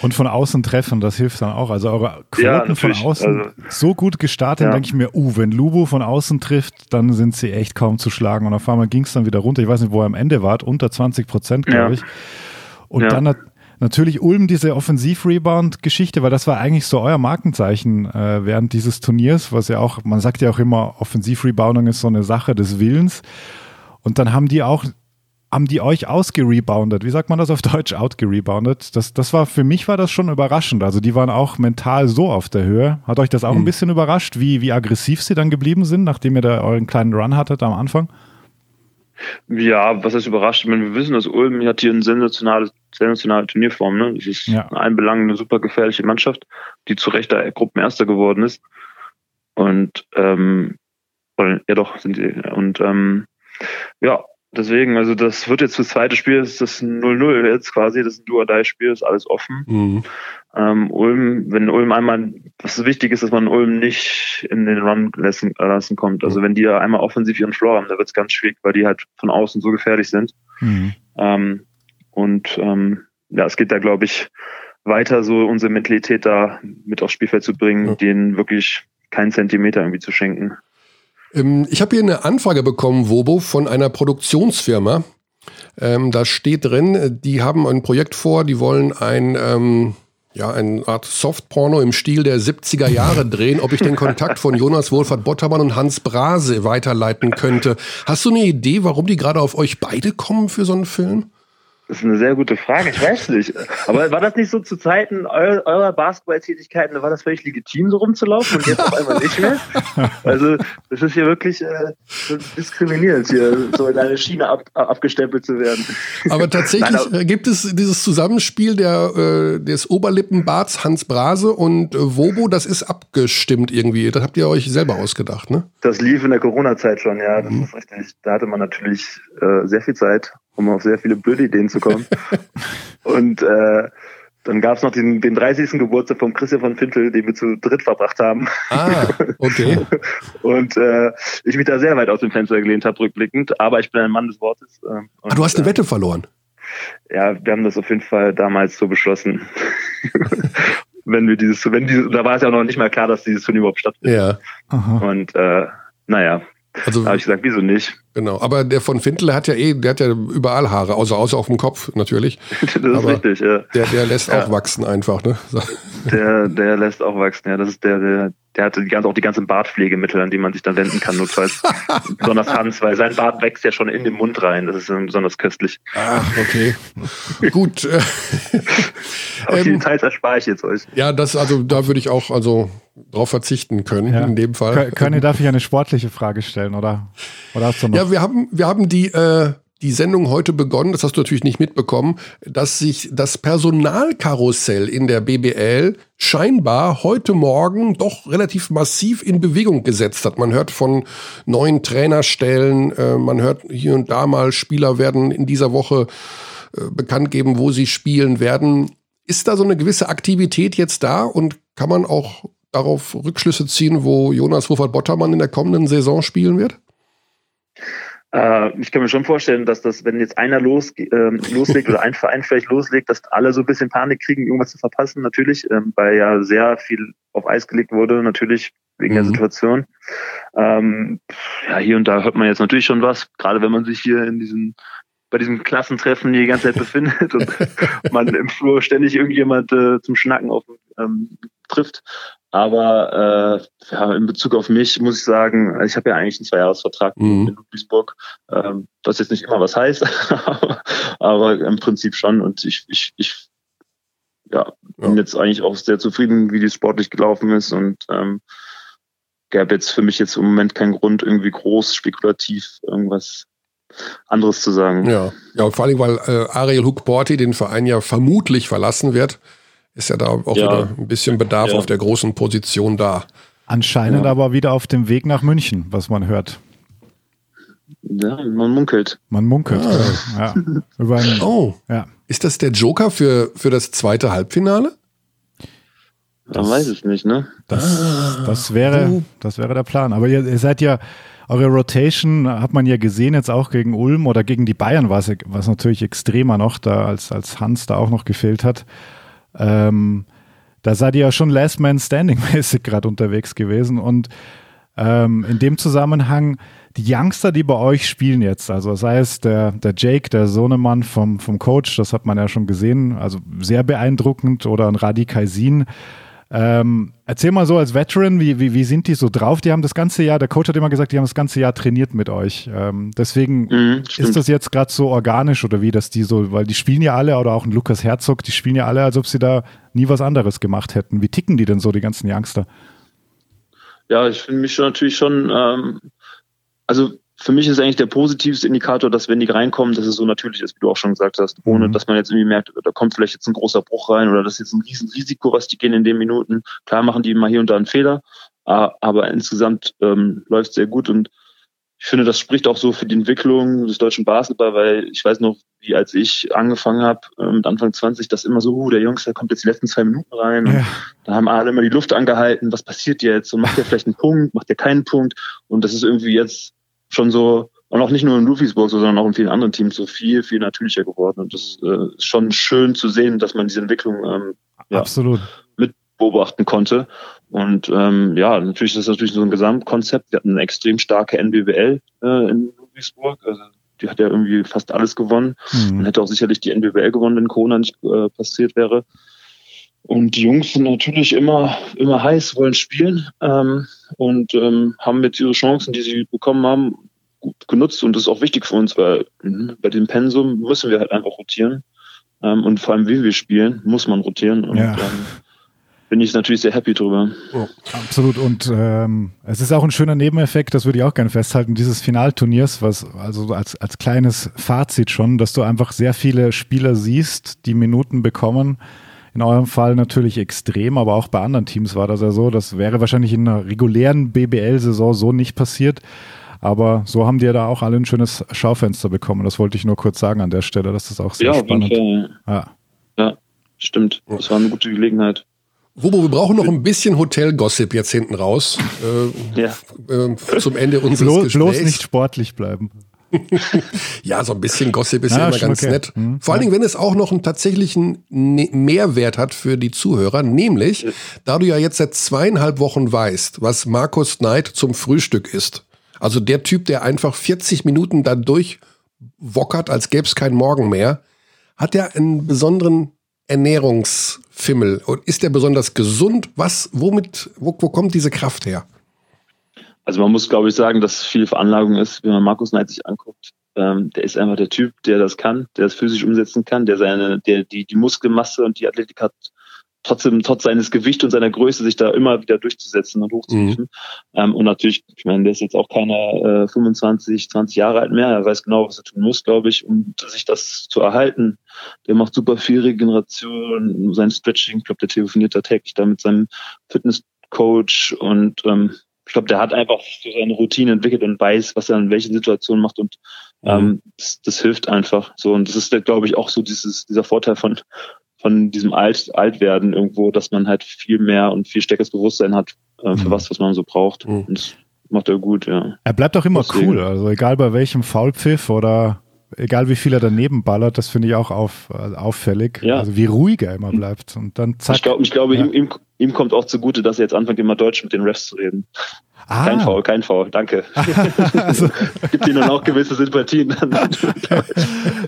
S2: Und von außen treffen, das hilft dann auch. Also eure Quoten ja, von außen also, so gut gestartet, ja. denke ich mir, uh, wenn Lubo von außen trifft, dann sind sie echt kaum zu schlagen. Und auf einmal ging es dann wieder runter. Ich weiß nicht, wo er am Ende war, unter 20 Prozent, glaube ich. Und dann hat natürlich Ulm diese Offensiv-Rebound-Geschichte, weil das war eigentlich so euer Markenzeichen äh, während dieses Turniers, was ja auch, man sagt ja auch immer, Offensiv-Rebounding ist so eine Sache des Willens. Und dann haben die auch haben die euch ausgereboundet? Wie sagt man das auf Deutsch? Outgereboundet? Das, das war, für mich war das schon überraschend. Also die waren auch mental so auf der Höhe. Hat euch das auch mhm. ein bisschen überrascht, wie, wie aggressiv sie dann geblieben sind, nachdem ihr da euren kleinen Run hattet am Anfang?
S4: Ja, was ist überrascht? Ich meine, wir wissen, dass Ulm hat hier eine sensationale, sensationale Turnierform. Ne? Das ist ja. in allen Belangen eine super gefährliche Mannschaft, die zu Recht der Gruppenerster geworden ist. Und ähm, ja doch, sind sie. Und ähm, ja, Deswegen, also das wird jetzt das zweite Spiel, das ist das 0-0 jetzt quasi, das ist ein Duodai-Spiel, ist alles offen. Mhm. Ähm, Ulm, wenn Ulm einmal, was wichtig ist, dass man Ulm nicht in den Run lassen, lassen kommt. Also wenn die da einmal offensiv ihren Floor haben, da wird es ganz schwierig, weil die halt von außen so gefährlich sind. Mhm. Ähm, und ähm, ja, es geht da, glaube ich, weiter so unsere Mentalität da mit aufs Spielfeld zu bringen, ja. denen wirklich keinen Zentimeter irgendwie zu schenken.
S1: Ähm, ich habe hier eine Anfrage bekommen, Wobo, von einer Produktionsfirma. Ähm, da steht drin, die haben ein Projekt vor, die wollen ein, ähm, ja, eine Art Softporno im Stil der 70er Jahre drehen, ob ich den Kontakt von Jonas Wohlfahrt Bottermann und Hans Brase weiterleiten könnte. Hast du eine Idee, warum die gerade auf euch beide kommen für so einen Film?
S4: Das ist eine sehr gute Frage, ich weiß nicht. Aber war das nicht so zu Zeiten eurer, Basketballtätigkeiten, war das völlig legitim, so rumzulaufen und jetzt auf einmal nicht mehr? Also, das ist hier wirklich äh, diskriminierend, hier so in eine Schiene ab, abgestempelt zu werden.
S1: Aber tatsächlich Nein, aber, gibt es dieses Zusammenspiel der, äh, des Oberlippenbarts Hans Brase und äh, Wobo, das ist abgestimmt irgendwie. Das habt ihr euch selber ausgedacht, ne?
S4: Das lief in der Corona-Zeit schon, ja, das mhm. ist richtig. Da hatte man natürlich äh, sehr viel Zeit um auf sehr viele blöde Ideen zu kommen. und äh, dann gab es noch den, den 30. Geburtstag von Christian von Fintel, den wir zu dritt verbracht haben.
S1: Ah, okay.
S4: und äh, ich mich da sehr weit aus dem Fenster gelehnt habe, rückblickend. Aber ich bin ein Mann des Wortes.
S1: Äh, und, ah, du hast eine äh, Wette verloren?
S4: Ja, wir haben das auf jeden Fall damals so beschlossen. wenn wir dieses, wenn dieses, da war es ja noch nicht mal klar, dass dieses Turnier überhaupt stattfindet.
S1: Ja.
S4: Aha. Und äh, naja, also, habe ich gesagt, wieso nicht?
S1: Genau, aber der von Fintel hat ja eh, der hat ja überall Haare, außer, außer auf dem Kopf natürlich.
S4: das ist aber richtig, ja.
S1: Der, der lässt ja. auch wachsen einfach, ne? So.
S4: Der, der lässt auch wachsen, ja. Das ist der, der, der hatte die ganze, auch die ganzen Bartpflegemittel, an die man sich dann wenden kann, notfalls. besonders Hans, weil sein Bart wächst ja schon in den Mund rein. Das ist besonders köstlich.
S1: Ach, okay. Gut.
S4: Aber ähm, Details erspare ich jetzt euch.
S1: Ja, das, also da würde ich auch also drauf verzichten können, ja. in dem Fall.
S2: Können, darf ich eine sportliche Frage stellen, oder?
S1: Oder hast du noch? Ja, wir haben, wir haben die, äh, die Sendung heute begonnen, das hast du natürlich nicht mitbekommen, dass sich das Personalkarussell in der BBL scheinbar heute Morgen doch relativ massiv in Bewegung gesetzt hat. Man hört von neuen Trainerstellen, äh, man hört hier und da mal, Spieler werden in dieser Woche äh, bekannt geben, wo sie spielen werden. Ist da so eine gewisse Aktivität jetzt da und kann man auch darauf Rückschlüsse ziehen, wo Jonas Ruffert-Bottermann in der kommenden Saison spielen wird?
S4: Äh, ich kann mir schon vorstellen, dass das, wenn jetzt einer los, äh, loslegt oder ein Verein vielleicht loslegt, dass alle so ein bisschen Panik kriegen, irgendwas zu verpassen, natürlich, ähm, weil ja sehr viel auf Eis gelegt wurde. Natürlich wegen der
S1: Mhm.
S4: Situation. Ähm, ja, hier und da hört man jetzt natürlich schon was, gerade wenn man sich hier in diesen bei diesem Klassentreffen die ganze Zeit befindet und man im Flur ständig irgendjemand äh, zum Schnacken auf, ähm, trifft. Aber äh, ja, in Bezug auf mich muss ich sagen, ich habe ja eigentlich einen Zweijahresvertrag
S1: Mhm.
S4: in Ludwigsburg, ähm, was jetzt nicht immer was heißt, aber im Prinzip schon. Und ich, ich, ich ja, bin
S1: Ja.
S4: jetzt eigentlich auch sehr zufrieden, wie die sportlich gelaufen ist und ähm, gäbe jetzt für mich jetzt im Moment keinen Grund, irgendwie groß spekulativ irgendwas anderes zu sagen.
S1: Ja, ja und vor allem, weil äh, Ariel Hook-Porty den Verein ja vermutlich verlassen wird, ist ja da auch
S4: Ja.
S1: wieder ein bisschen Bedarf
S4: Ja.
S1: auf der großen Position da.
S2: Anscheinend
S4: Ja.
S2: aber wieder auf dem Weg nach München, was man hört.
S4: Ja, man munkelt.
S2: Man munkelt. Ja. Über ein,
S1: Oh,
S2: ja.
S1: ist das der Joker für, für das zweite Halbfinale?
S4: Man weiß es nicht, ne?
S2: Das, das, wäre, das wäre der Plan. Aber ihr, ihr seid ja, eure Rotation hat man ja gesehen, jetzt auch gegen Ulm oder gegen die Bayern war es was natürlich extremer noch, da als, als Hans da auch noch gefehlt hat. Ähm, da seid ihr ja schon Last Man Standing mäßig gerade unterwegs gewesen. Und ähm, in dem Zusammenhang, die Youngster, die bei euch spielen jetzt, also sei es der, der Jake, der Sohnemann vom, vom Coach, das hat man ja schon gesehen, also sehr beeindruckend, oder ein Radi Kaisin. Ähm, erzähl mal so als Veteran, wie, wie, wie sind die so drauf? Die haben das ganze Jahr, der Coach hat immer gesagt, die haben das ganze Jahr trainiert mit euch. Ähm, deswegen
S4: Mhm,
S2: ist das jetzt gerade so organisch oder wie, dass die so, weil die spielen ja alle, oder auch ein Lukas Herzog, die spielen ja alle, als ob sie da nie was anderes gemacht hätten. Wie ticken die denn so, die ganzen Youngster?
S4: Ja, ich finde mich schon natürlich schon, ähm, also für mich ist eigentlich der positivste Indikator, dass wenn die reinkommen, dass es so natürlich ist, wie du auch schon gesagt hast, ohne
S2: Mhm.
S4: dass man jetzt irgendwie merkt, da kommt vielleicht jetzt ein großer Bruch rein oder das ist jetzt ein Riesenrisiko, was die gehen in den Minuten. Klar machen die mal hier und da einen Fehler, aber insgesamt ähm, läuft es sehr gut und ich finde, das spricht auch so für die Entwicklung des deutschen Basketball, weil ich weiß noch, wie als ich angefangen habe, äh, mit Anfang 20, das immer so, uh, der Jungs, der kommt jetzt die letzten zwei Minuten rein.
S2: Ja.
S4: da haben alle immer die Luft angehalten, was passiert jetzt? Und macht der vielleicht einen Punkt, macht der keinen Punkt? Und das ist irgendwie jetzt schon so, und auch nicht nur in Ludwigsburg, so, sondern auch in vielen anderen Teams so viel, viel natürlicher geworden. Und das äh, ist schon schön zu sehen, dass man diese Entwicklung ähm, Ja.
S2: Absolut.
S4: beobachten konnte. Und ähm, ja, natürlich ist das natürlich so ein Gesamtkonzept. Wir hatten eine extrem starke NBBL äh, in Ludwigsburg. Also die hat ja irgendwie fast alles gewonnen. Man
S2: Mhm.
S4: hätte auch sicherlich die NBBL gewonnen, wenn Corona nicht äh, passiert wäre. Und die Jungs sind natürlich immer, immer heiß, wollen spielen ähm, und ähm, haben jetzt ihre Chancen, die sie bekommen haben, gut genutzt. Und das ist auch wichtig für uns, weil mh, bei dem Pensum müssen wir halt einfach rotieren. Ähm, und vor allem, wie wir spielen, muss man rotieren. Und
S2: Ja.
S4: ähm, bin ich natürlich sehr happy drüber.
S2: Absolut. Und ähm, es ist auch ein schöner Nebeneffekt, das würde ich auch gerne festhalten, dieses Finalturniers, was also als, als kleines Fazit schon, dass du einfach sehr viele Spieler siehst, die Minuten bekommen. In eurem Fall natürlich extrem, aber auch bei anderen Teams war das ja so. Das wäre wahrscheinlich in einer regulären BBL-Saison so nicht passiert. Aber so haben die ja da auch alle ein schönes Schaufenster bekommen. Das wollte ich nur kurz sagen an der Stelle. Das ist auch sehr
S4: ja,
S2: spannend.
S4: Fall.
S2: Ja.
S4: Stimmt. Das war eine gute Gelegenheit.
S1: Wobo, wir brauchen noch ein bisschen Hotel-Gossip jetzt hinten raus. Äh,
S4: Ja.
S1: äh, zum Ende unseres
S2: Bloß,
S1: Gesprächs.
S2: bloß nicht sportlich bleiben.
S1: Ja, so ein bisschen Gossip ist
S2: Ja,
S1: ja, immer
S2: schon
S1: ganz
S2: okay.
S1: nett.
S2: Mhm.
S1: Vor allen Dingen, wenn es auch noch einen tatsächlichen Ne- Mehrwert hat für die Zuhörer, nämlich, da du ja jetzt seit zweieinhalb Wochen weißt, was Markus Knight zum Frühstück ist. Also der Typ, der einfach 40 Minuten da durchwockert, als gäbe es keinen Morgen mehr, hat er einen besonderen Ernährungsfimmel. Und ist der besonders gesund? Was, womit, wo, wo kommt diese Kraft her?
S4: Also man muss, glaube ich, sagen, dass viel Veranlagung ist, wenn man Markus Neid sich anguckt. Ähm, der ist einfach der Typ, der das kann, der das physisch umsetzen kann, der seine, der die, die Muskelmasse und die Athletik hat, trotzdem, trotz seines Gewichts und seiner Größe, sich da immer wieder durchzusetzen und hochzuhieven. Ähm, und natürlich, ich meine, der ist jetzt auch keine äh, 25, 20 Jahre alt mehr. Er weiß genau, was er tun muss, glaube ich, um sich das zu erhalten. Der macht super viel Regeneration, sein Stretching. Ich glaube, der telefoniert da täglich da mit seinem Fitnesscoach und ähm, ich glaube, der hat einfach so seine Routine entwickelt und weiß, was er in welchen Situationen macht und ähm, das, das hilft einfach so und das ist, glaube ich, auch so dieses dieser Vorteil von von diesem Alt Altwerden irgendwo, dass man halt viel mehr und viel stärkeres Bewusstsein hat äh, für
S2: Mhm.
S4: was, was man so braucht.
S1: Mhm.
S4: Und das macht er gut, ja.
S2: Er bleibt auch immer
S4: Deswegen.
S2: cool, also egal bei welchem Foulpfiff oder egal wie viel er daneben ballert, das finde ich auch auf, also auffällig.
S4: Ja.
S2: Also wie ruhig er immer bleibt und dann zack.
S4: Ich glaube, ich glaube
S2: Ja.
S4: ihm, ihm, ihm kommt auch zugute, dass er jetzt anfängt, immer Deutsch mit den Refs zu reden.
S2: Ah.
S4: Kein Foul, kein Foul, danke.
S2: Also,
S4: Gibt ihnen dann auch gewisse Sympathien.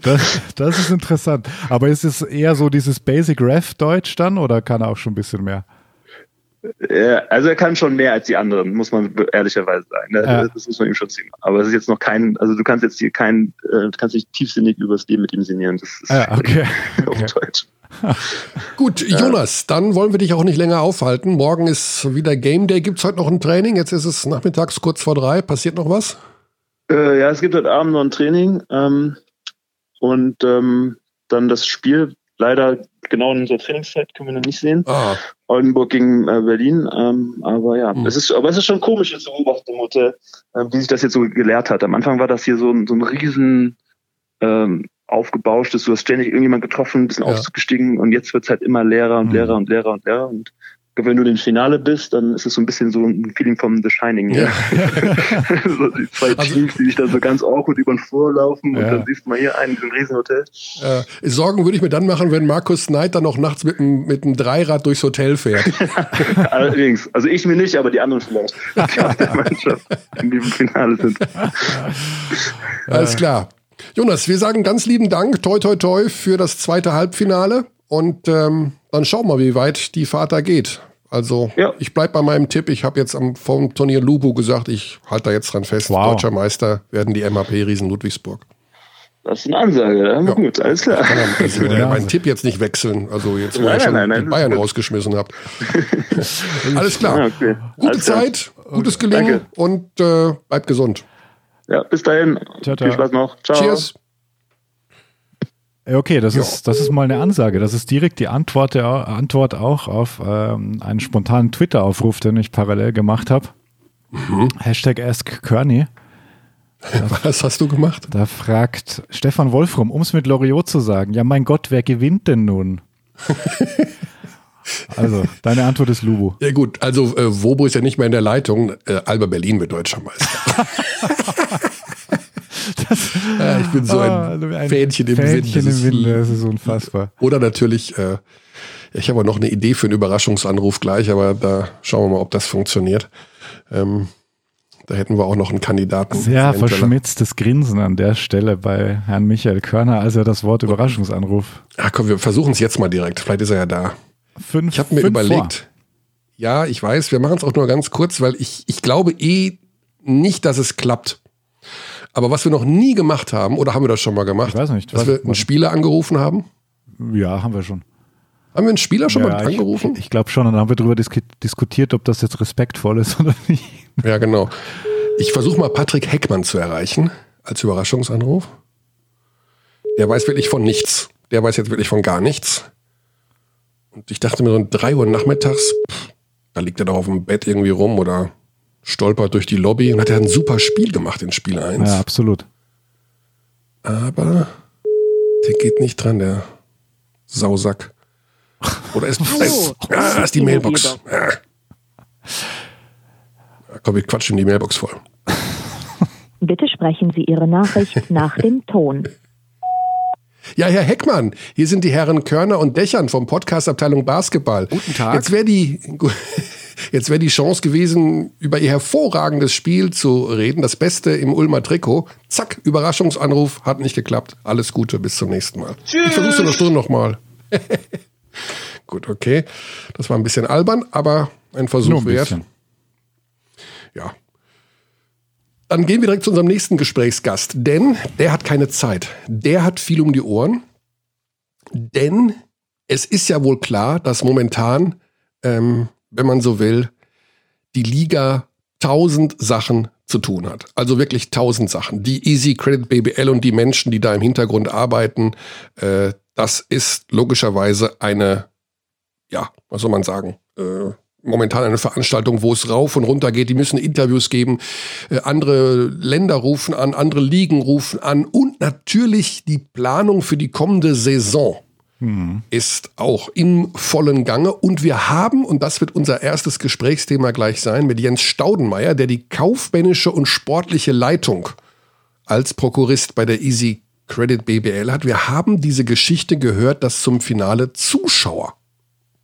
S2: das, das ist interessant. Aber ist es eher so dieses Basic Ref Deutsch dann oder kann er auch schon ein bisschen mehr?
S4: Ja, also er kann schon mehr als die anderen, muss man ehrlicherweise sagen. Ne?
S2: Ja.
S4: Das muss man ihm schon ziehen. Aber es ist jetzt noch kein, also du kannst jetzt hier kein, äh, du kannst nicht tiefsinnig übers Leben mit ihm sinnieren. Das ist
S2: Ah, okay.
S4: auf
S2: okay.
S4: Deutsch.
S1: Gut, Jonas, dann wollen wir dich auch nicht länger aufhalten. Morgen ist wieder Game Day. Gibt es heute noch ein Training? Jetzt ist es nachmittags kurz vor drei. Passiert noch was?
S4: Äh, ja, es gibt heute Abend noch ein Training ähm, und ähm, dann das Spiel. Leider genau in unserer Trainingszeit können wir noch nicht sehen.
S1: Ah,
S4: Oldenburg gegen äh, Berlin. Ähm, aber ja,
S1: Mhm.
S4: es ist, aber es ist schon komisch jetzt zu beobachten im Hotel, äh, wie sich das jetzt so gelehrt hat. Am Anfang war das hier so ein, so ein riesen ähm, aufgebauschtes, du hast ständig irgendjemand getroffen, ein bisschen
S1: Ja.
S4: Aufzug gestiegen und jetzt wird's halt immer leerer und
S2: Mhm.
S4: leerer und leerer und leerer. Und wenn du im Finale bist, dann ist es so ein bisschen so ein Feeling vom The Shining.
S1: Ja.
S4: so die zwei
S1: Also-
S4: Teams, die sich dann so ganz awkward über den Flur laufen und
S2: Ja.
S4: dann siehst du mal hier einen in diesem Riesenhotel.
S1: äh, Sorgen würde ich mir dann machen, wenn Markus Knight dann noch nachts mit einem mit einem Dreirad durchs Hotel fährt.
S4: Allerdings, also ich mir nicht, aber die anderen vielleicht, die aus der Mannschaft in diesem Finale sind.
S1: Alles klar. Jonas, wir sagen ganz lieben Dank, toi toi toi, für das zweite Halbfinale. Und ähm, dann schauen wir, wie weit die Fahrt da geht. Also
S4: Ja.
S1: ich bleib bei meinem Tipp. Ich habe jetzt am vom Turnier Lubu gesagt, ich halte da jetzt dran fest.
S2: Wow.
S1: Deutscher Meister werden die MAP Riesen Ludwigsburg.
S4: Das ist eine Ansage, ja.
S1: Ja.
S4: gut, alles klar.
S1: Ich würde ja meinen Tipp jetzt nicht wechseln, also jetzt, wo
S4: Nein,
S1: ihr schon
S4: nein, nein,
S1: Bayern rausgeschmissen habt. Alles klar.
S4: Ja, okay.
S1: Gute
S4: Alles klar.
S1: Zeit, gutes Gelingen
S4: Danke.
S1: und äh, bleibt gesund.
S4: Ja, bis dahin.
S2: Ciao, ciao.
S4: Viel Spaß noch. Ciao.
S1: Cheers.
S2: Ja, Okay, das ist, das ist mal eine Ansage. Das ist direkt die Antwort, der, Antwort auch auf ähm, einen spontanen Twitter-Aufruf, den ich parallel gemacht habe. Hashtag AskKerny.
S1: Was hast du gemacht?
S2: Da fragt Stefan Wolfram, um es mit Loriot zu sagen, ja mein Gott, wer gewinnt denn nun? also, deine Antwort ist Lubu.
S1: Ja gut, also äh, Wobo ist ja nicht mehr in der Leitung. Äh, Alba Berlin wird Deutscher Meister. ja, ich bin so
S2: Ah,
S1: ein, Fähnchen im Wind.
S2: Fähnchen
S1: Das
S2: im
S1: ist-
S2: Winde, das ist unfassbar.
S1: Oder natürlich, äh, ich habe noch eine Idee für einen Überraschungsanruf gleich, aber da schauen wir mal, ob das funktioniert. Ähm, da hätten wir auch noch einen Kandidaten.
S2: Sehr verschmitztes Grinsen an der Stelle bei Herrn Michael Körner, als er das Wort Überraschungsanruf.
S1: Ach komm, wir versuchen es jetzt mal direkt. Vielleicht ist er ja da.
S2: Fünf,
S1: Ich habe mir überlegt, ja, ich weiß, wir machen es auch nur ganz kurz, weil ich, ich glaube eh nicht, dass es klappt. Aber was wir noch nie gemacht haben, oder haben wir das schon mal gemacht?
S2: Ich weiß nicht.
S1: Dass
S2: Was-
S1: wir einen Spieler angerufen haben?
S2: Ja, haben wir schon.
S1: Haben wir einen Spieler schon
S2: ja,
S1: mal angerufen?
S2: Ich, ich glaube schon, und dann haben wir darüber disk diskutiert, ob das jetzt respektvoll ist oder nicht.
S1: ja, genau. Ich versuche mal Patrick Heckmann zu erreichen als Überraschungsanruf. Der weiß wirklich von nichts. Der weiß jetzt wirklich von gar nichts. Und ich dachte mir so um 3 Uhr nachmittags, pff, da liegt er doch auf dem Bett irgendwie rum oder stolpert durch die Lobby und hat ja ein super Spiel gemacht in Spiel 1.
S2: Ja, absolut.
S1: Aber der geht nicht dran, der Sausack. Oder ist,
S5: Hallo,
S1: ist,
S5: das
S1: ah,
S5: ist
S1: die Mailbox. Ah. Komm, wir quatschen die Mailbox voll.
S5: Bitte sprechen Sie Ihre Nachricht nach dem Ton.
S1: Ja, Herr Heckmann, hier sind die Herren Körner und Dächern vom Podcast Abteilung Basketball.
S2: Guten Tag.
S1: Jetzt wäre die, jetzt wäre die Chance gewesen, über Ihr hervorragendes Spiel zu reden. Das Beste im Ulmer Trikot. Zack, Überraschungsanruf, hat nicht geklappt. Alles Gute, bis zum nächsten Mal. Ich versuch's in einer Stunde nochmal. Gut, okay. Das war ein bisschen albern, aber ein Versuch
S2: ein
S1: wert.
S2: bisschen.
S1: Ja. Dann gehen wir direkt zu unserem nächsten Gesprächsgast, denn der hat keine Zeit. Der hat viel um die Ohren. Denn es ist ja wohl klar, dass momentan, ähm, wenn man so will, die Liga tausend Sachen zu tun hat. Also wirklich tausend Sachen. Die Easy Credit BBL und die Menschen, die da im Hintergrund arbeiten, äh, das ist logischerweise eine, ja, was soll man sagen, äh, momentan eine Veranstaltung, wo es rauf und runter geht. Die müssen Interviews geben, äh, andere Länder rufen an, andere Ligen rufen an und natürlich die Planung für die kommende Saison ist auch im vollen Gange. Und wir haben, und das wird unser erstes Gesprächsthema gleich sein, mit Jens Staudenmeier, der die kaufmännische und sportliche Leitung als Prokurist bei der Easy Credit BBL hat. Wir haben diese Geschichte gehört, dass zum Finale Zuschauer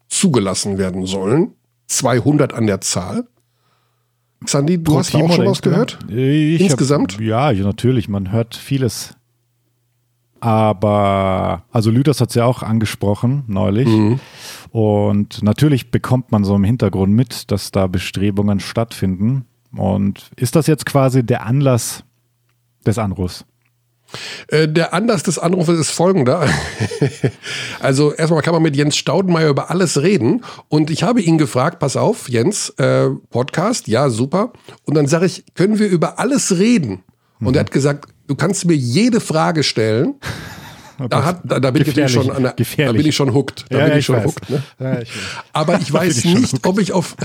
S1: zugelassen werden sollen. 200 an der Zahl. Sandy, du
S2: Pro
S1: hast
S2: Team
S1: auch schon was gehört?
S2: insgesamt? Ich
S1: Insgesamt?
S2: Hab, ja, natürlich, man hört vieles. Aber, also Lüders hat es ja auch angesprochen neulich.
S1: Mhm.
S2: Und natürlich bekommt man so im Hintergrund mit, dass da Bestrebungen stattfinden. Und ist das jetzt quasi der Anlass des Anrufs?
S1: Äh, der Anlass des Anrufes ist folgender. also erstmal kann man mit Jens Staudenmeier über alles reden. Und ich habe ihn gefragt, pass auf, Jens, äh, Podcast, ja, super. Und dann sage ich, können wir über alles reden? Und er hat gesagt, du kannst mir jede Frage stellen. Da, hat, da, da bin schon da bin ich schon hooked. Da
S2: Ja,
S1: bin ich schon
S2: weiß.
S1: hooked. Ne?
S2: Ja, ich.
S1: Aber ich weiß nicht, ob ich auf,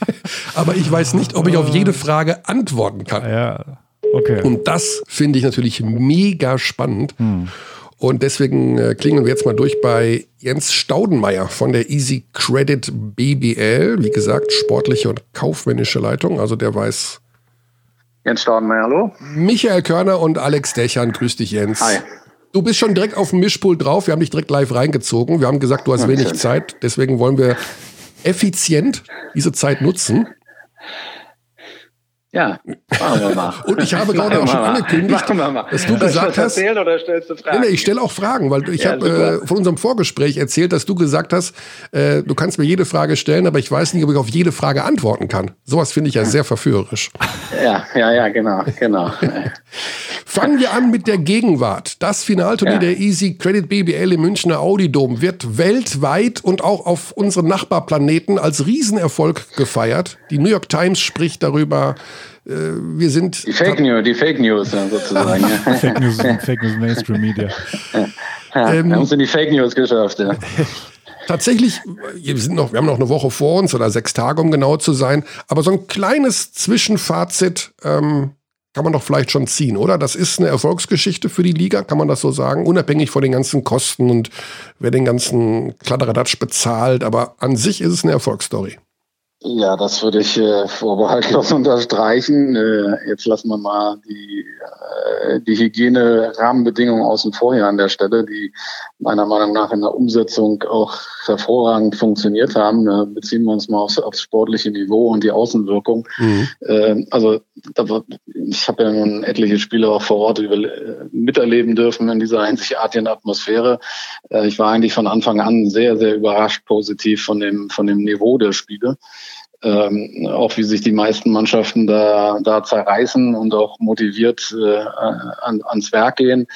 S1: aber ich weiß nicht, ob ich auf jede Frage antworten kann.
S2: Ja, okay.
S1: Und das finde ich natürlich mega spannend.
S2: Hm.
S1: Und deswegen äh, klingeln wir jetzt mal durch bei Jens Staudenmeier von der Easy Credit BBL. Wie gesagt, sportliche und kaufmännische Leitung. Also der weiß
S6: Jens Staudenmeier, hallo.
S1: Michael Körner und Alex Dächern. Grüß dich, Jens.
S6: Hi.
S1: Du bist schon direkt auf dem Mischpult drauf. Wir haben dich direkt live reingezogen. Wir haben gesagt, du hast wenig. Zeit. Deswegen wollen wir effizient diese Zeit nutzen.
S6: Ja, machen wir mal.
S1: Und ich habe gerade auch schon
S6: mal.
S1: angekündigt, dass du gesagt hast-
S6: erzählen oder stellst du
S1: Nee,
S6: Fragen?
S1: nee, ich stelle auch Fragen, weil ich
S6: Ja,
S1: habe äh, von unserem Vorgespräch erzählt, dass du gesagt hast, äh, du kannst mir jede Frage stellen, aber ich weiß nicht, ob ich auf jede Frage antworten kann. Sowas finde ich ja sehr verführerisch.
S6: ja, ja, ja, genau, genau.
S1: Fangen wir an mit der Gegenwart. Das Finalturnier
S6: Ja.
S1: der Easy Credit BBL im Münchner Audidom wird weltweit und auch auf unseren Nachbarplaneten als Riesenerfolg gefeiert. Die New York Times spricht darüber. Äh, wir sind
S6: Die Fake News, die Fake News ja, sozusagen.
S2: Fake News, Fake News Mainstream Media.
S6: Ja,
S1: Ähm,
S6: wir haben es in die Fake News geschafft. Ja.
S1: Tatsächlich, wir, sind noch, wir haben noch eine Woche vor uns oder sechs Tage, um genau zu sein. Aber so ein kleines Zwischenfazit ähm, kann man doch vielleicht schon ziehen, oder? Das ist eine Erfolgsgeschichte für die Liga, kann man das so sagen? Unabhängig von den ganzen Kosten und wer den ganzen Kladderadatsch bezahlt. Aber an sich ist es eine Erfolgsstory.
S6: Ja, das würde ich äh, vorbehaltlos unterstreichen. Äh, jetzt lassen wir mal die, äh, die Hygiene-Rahmenbedingungen außen vor hier an der Stelle, die meiner Meinung nach in der Umsetzung auch hervorragend funktioniert haben. Äh, beziehen wir uns mal aufs, aufs sportliche Niveau und die Außenwirkung. Äh, also da, ich habe ja nun etliche Spiele auch vor Ort über, äh, miterleben dürfen in dieser einzigartigen Atmosphäre. Äh, ich war eigentlich von Anfang an sehr, sehr überrascht positiv von dem, von dem Niveau der Spiele. Ähm, auch wie sich die meisten Mannschaften da, da zerreißen und auch motiviert äh, an, ans Werk gehen.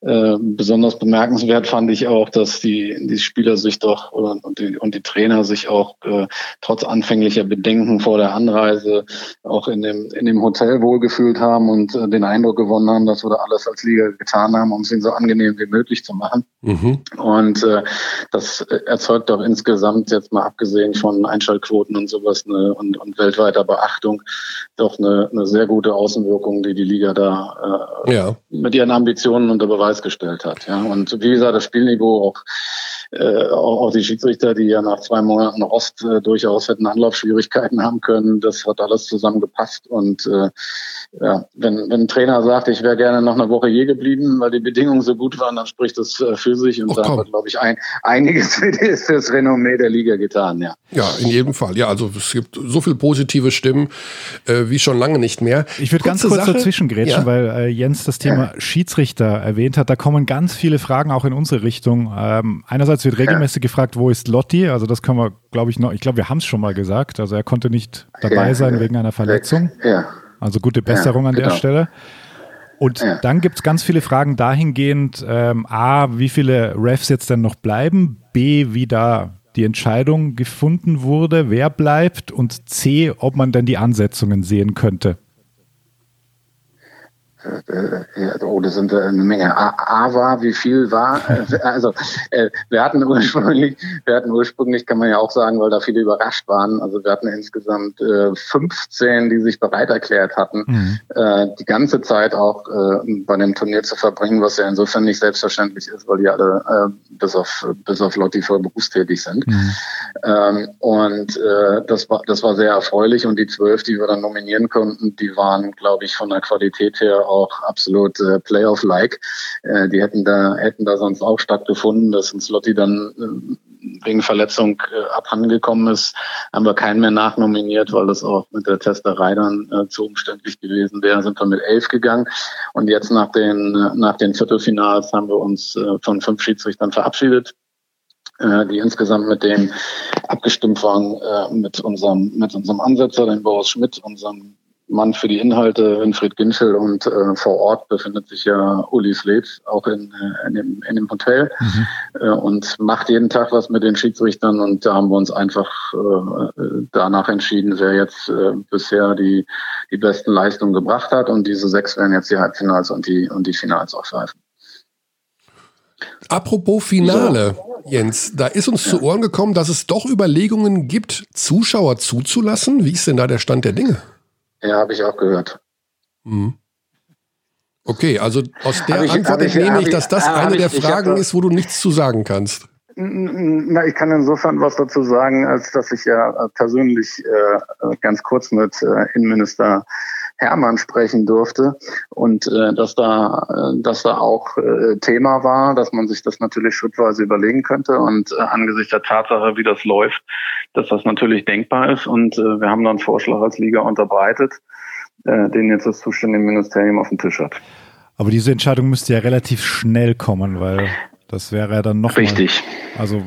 S6: Äh, besonders bemerkenswert fand ich auch, dass die, die Spieler sich doch und, die, und die Trainer sich auch äh, trotz anfänglicher Bedenken vor der Anreise auch in dem, in dem Hotel wohlgefühlt haben und äh, den Eindruck gewonnen haben, dass wir da alles als Liga getan haben, um es ihnen so angenehm wie möglich zu machen.
S1: Mhm.
S6: Und äh, das erzeugt auch insgesamt, jetzt mal abgesehen von Einschaltquoten und sowas eine, und, und weltweiter Beachtung, doch eine, eine sehr gute Außenwirkung, die die Liga da äh,
S1: Ja.
S6: mit ihren Ambitionen unter Beweis gestellt hat. Ja. Und wie gesagt, das Spielniveau auch, äh, auch, auch die Schiedsrichter, die ja nach zwei Monaten Rost äh, durchaus hätten Anlaufschwierigkeiten haben können, das hat alles zusammengepasst. Und äh, ja, wenn, wenn ein Trainer sagt, ich wäre gerne noch eine Woche hier geblieben, weil die Bedingungen so gut waren, dann spricht das äh, für sich. Und
S1: Ach,
S6: da hat, glaube ich, ein, einiges für das, das Renommee der Liga getan. Ja.
S1: Ja, in jedem Fall. Ja, also es gibt so viel positive Stimmen äh, wie schon lange nicht mehr.
S2: Ich würde ganz kurz
S1: Sache.
S2: dazwischen grätschen,
S1: Ja.
S2: weil äh, Jens das Thema Schiedsrichter erwähnt hat. Da kommen ganz viele Fragen auch in unsere Richtung. Ähm, einerseits wird regelmäßig gefragt, wo ist Lotti? Also das können wir, glaube ich, noch, ich glaube, wir haben es schon mal gesagt. Also er konnte nicht dabei
S6: Ja.
S2: sein wegen einer Verletzung.
S6: Ja.
S2: Also gute Besserung an der
S6: genau.
S2: Stelle. Und
S6: Ja.
S2: dann gibt es ganz viele Fragen dahingehend, ähm, A, wie viele Refs jetzt denn noch bleiben, B, wie da die Entscheidung gefunden wurde, wer bleibt und C, ob man denn die Ansetzungen sehen könnte.
S6: Äh, ja, oh, das sind äh, eine Menge. A, A war, wie viel war? Äh, Also äh, wir hatten ursprünglich, wir hatten ursprünglich, kann man ja auch sagen, weil da viele überrascht waren. Also wir hatten insgesamt äh, 15, die sich bereit erklärt hatten,
S2: Mhm.
S6: äh, die ganze Zeit auch äh, bei dem Turnier zu verbringen, was ja insofern nicht selbstverständlich ist, weil die alle äh, bis auf bis auf Lotti voll berufstätig sind.
S2: Mhm.
S6: Ähm, und äh, das war das war sehr erfreulich und die zwölf, die wir dann nominieren konnten, die waren, glaube ich, von der Qualität her auch absolut äh, Playoff-like. Äh, die hätten da, hätten da sonst auch stattgefunden, dass uns Lotti dann äh, wegen Verletzung äh, abhandengekommen ist, haben wir keinen mehr nachnominiert, weil das auch mit der Testerei dann äh, zu umständlich gewesen wäre. Sind wir mit elf gegangen und jetzt nach den, äh, nach den Viertelfinals haben wir uns äh, von fünf Schiedsrichtern verabschiedet äh, die insgesamt mit denen abgestimmt waren, äh, mit unserem, mit unserem Ansetzer, den Boris Schmidt, unserem Mann für die Inhalte, Winfried Ginschel und äh, vor Ort befindet sich ja Uli Sled auch in, äh, in, dem, in dem Hotel mhm. äh, und macht jeden Tag was mit den Schiedsrichtern und da haben wir uns einfach äh, danach entschieden, wer jetzt äh, bisher die, die besten Leistungen gebracht hat und diese sechs werden jetzt die Halbfinals und die, und die Finals aufgreifen.
S1: Apropos Finale, so. Jens, da ist uns ja. zu Ohren gekommen, dass es doch Überlegungen gibt, Zuschauer zuzulassen. Wie ist denn da der Stand der Dinge?
S6: Ja, habe ich auch gehört.
S1: Mhm. Okay, also aus der ich, Antwort entnehme ich, dass das eine der Fragen ist, wo du nichts zu sagen kannst.
S6: Na, ich kann insofern was dazu sagen, als dass ich ja persönlich äh, ganz kurz mit äh, Innenminister Hermann sprechen durfte und äh, dass da äh, dass da auch äh, Thema war, dass man sich das natürlich schrittweise überlegen könnte und äh, angesichts der Tatsache, wie das läuft, dass das natürlich denkbar ist und äh, wir haben dann einen Vorschlag als Liga unterbreitet, äh, den jetzt das zuständige Ministerium auf dem Tisch hat.
S2: Aber diese Entscheidung müsste ja relativ schnell kommen, weil das wäre ja dann noch
S6: richtig.
S2: Mal, also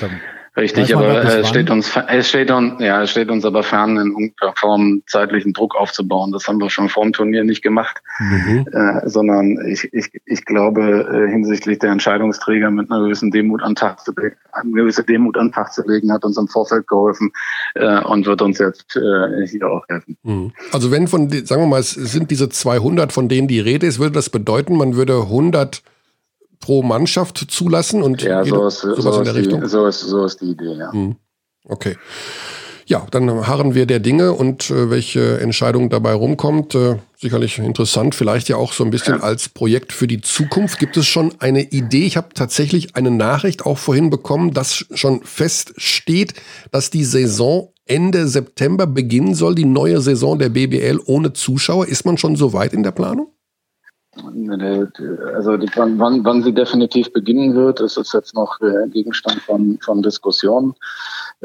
S2: dann
S6: Richtig, aber es steht uns, es steht uns, ja, es steht uns aber fern, in irgendeiner Form zeitlichen Druck aufzubauen. Das haben wir schon vor dem Turnier nicht gemacht, mhm. äh, sondern ich, ich, ich glaube, äh, hinsichtlich der Entscheidungsträger mit einer gewissen Demut an Tag zu legen, eine gewisse Demut an Tag zu legen, hat uns im Vorfeld geholfen äh, und wird uns jetzt äh, hier auch helfen.
S1: Mhm. Also wenn von, sagen wir mal, es sind diese 200, von denen die Rede ist, würde das bedeuten, man würde 100 pro Mannschaft zulassen und
S6: ja, so ist, sowas so in der Richtung? Die, so, ist, so ist die Idee, ja.
S1: Hm. Okay. Ja, dann harren wir der Dinge und äh, welche Entscheidung dabei rumkommt. Äh, sicherlich interessant, vielleicht ja auch so ein bisschen ja. als Projekt für die Zukunft. Gibt es schon eine Idee? Ich habe tatsächlich eine Nachricht auch vorhin bekommen, dass schon feststeht, dass die Saison Ende September beginnen soll, die neue Saison der BBL ohne Zuschauer. Ist man schon so weit in der Planung?
S6: Also die, wann, wann sie definitiv beginnen wird, ist jetzt noch Gegenstand von, von Diskussionen.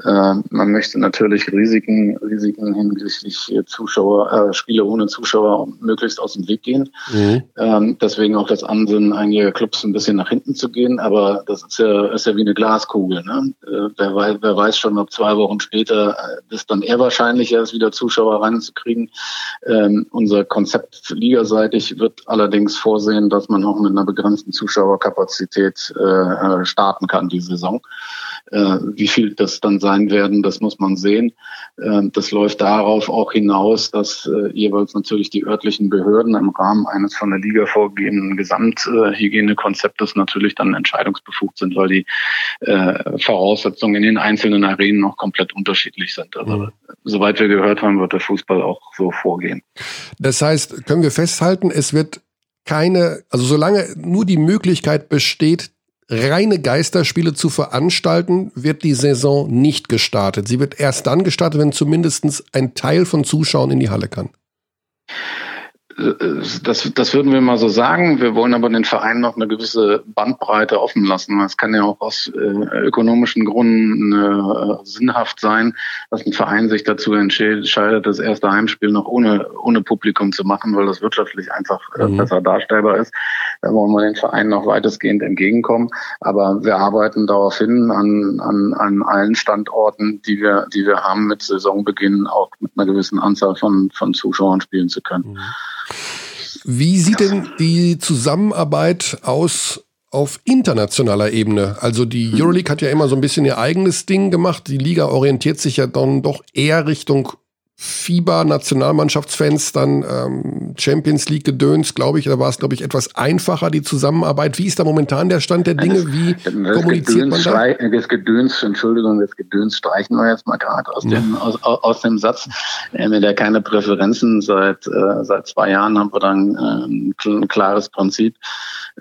S6: Äh, man möchte natürlich Risiken, Risiken hinsichtlich Zuschauer, äh, Spiele ohne Zuschauer möglichst aus dem Weg gehen. Mhm. Ähm, deswegen auch das Ansinnen einiger Clubs ein bisschen nach hinten zu gehen. Aber das ist ja, ist ja wie eine Glaskugel. Ne? Äh, wer, weiß, wer weiß schon, ob zwei Wochen später äh, ist dann eher wahrscheinlicher ist, wieder Zuschauer reinzukriegen. Ähm, unser Konzept ligaseitig wird allerdings vorsehen, dass man auch mit einer begrenzten Zuschauerkapazität äh, starten kann die Saison. Äh, wie viel das dann sein werden, das muss man sehen. Äh, das läuft darauf auch hinaus, dass äh, jeweils natürlich die örtlichen Behörden im Rahmen eines von der Liga vorgegebenen Gesamthygienekonzeptes natürlich dann entscheidungsbefugt sind, weil die Voraussetzungen in den einzelnen Arenen noch komplett unterschiedlich sind. Also mhm. soweit wir gehört haben, wird der Fußball auch so vorgehen.
S1: Das heißt, können wir festhalten, es wird keine, also solange nur die Möglichkeit besteht, reine Geisterspiele zu veranstalten, wird die Saison nicht gestartet. Sie wird erst dann gestartet, wenn zumindest ein Teil von Zuschauern in die Halle kann.
S6: Das, das würden wir mal so sagen. Wir wollen aber den Verein noch eine gewisse Bandbreite offen lassen. Es kann ja auch aus äh, ökonomischen Gründen äh, sinnhaft sein, dass ein Verein sich dazu entscheidet, das erste Heimspiel noch ohne, ohne Publikum zu machen, weil das wirtschaftlich einfach äh, mhm. besser darstellbar ist. Da wollen wir den Verein noch weitestgehend entgegenkommen. Aber wir arbeiten darauf hin, an, an, an allen Standorten, die wir, die wir haben, mit Saisonbeginn auch mit einer gewissen Anzahl von, von Zuschauern spielen zu können. Mhm.
S1: Wie sieht denn die Zusammenarbeit aus auf internationaler Ebene? Also die Euroleague hat ja immer so ein bisschen ihr eigenes Ding gemacht. Die Liga orientiert sich ja dann doch eher Richtung FIBA-Nationalmannschaftsfans dann ähm, Champions League gedöns, glaube ich, da war es, glaube ich, etwas einfacher, die Zusammenarbeit. Wie ist da momentan der Stand der Dinge? Wie das, das kommuniziert
S6: Gedöns, man da? Das Gedöns, Entschuldigung, das Gedöns streichen wir jetzt mal gerade aus, ja. dem, aus, aus dem Satz. Wir haben ja keine Präferenzen. Seit, äh, seit zwei Jahren haben wir dann äh, ein klares Prinzip.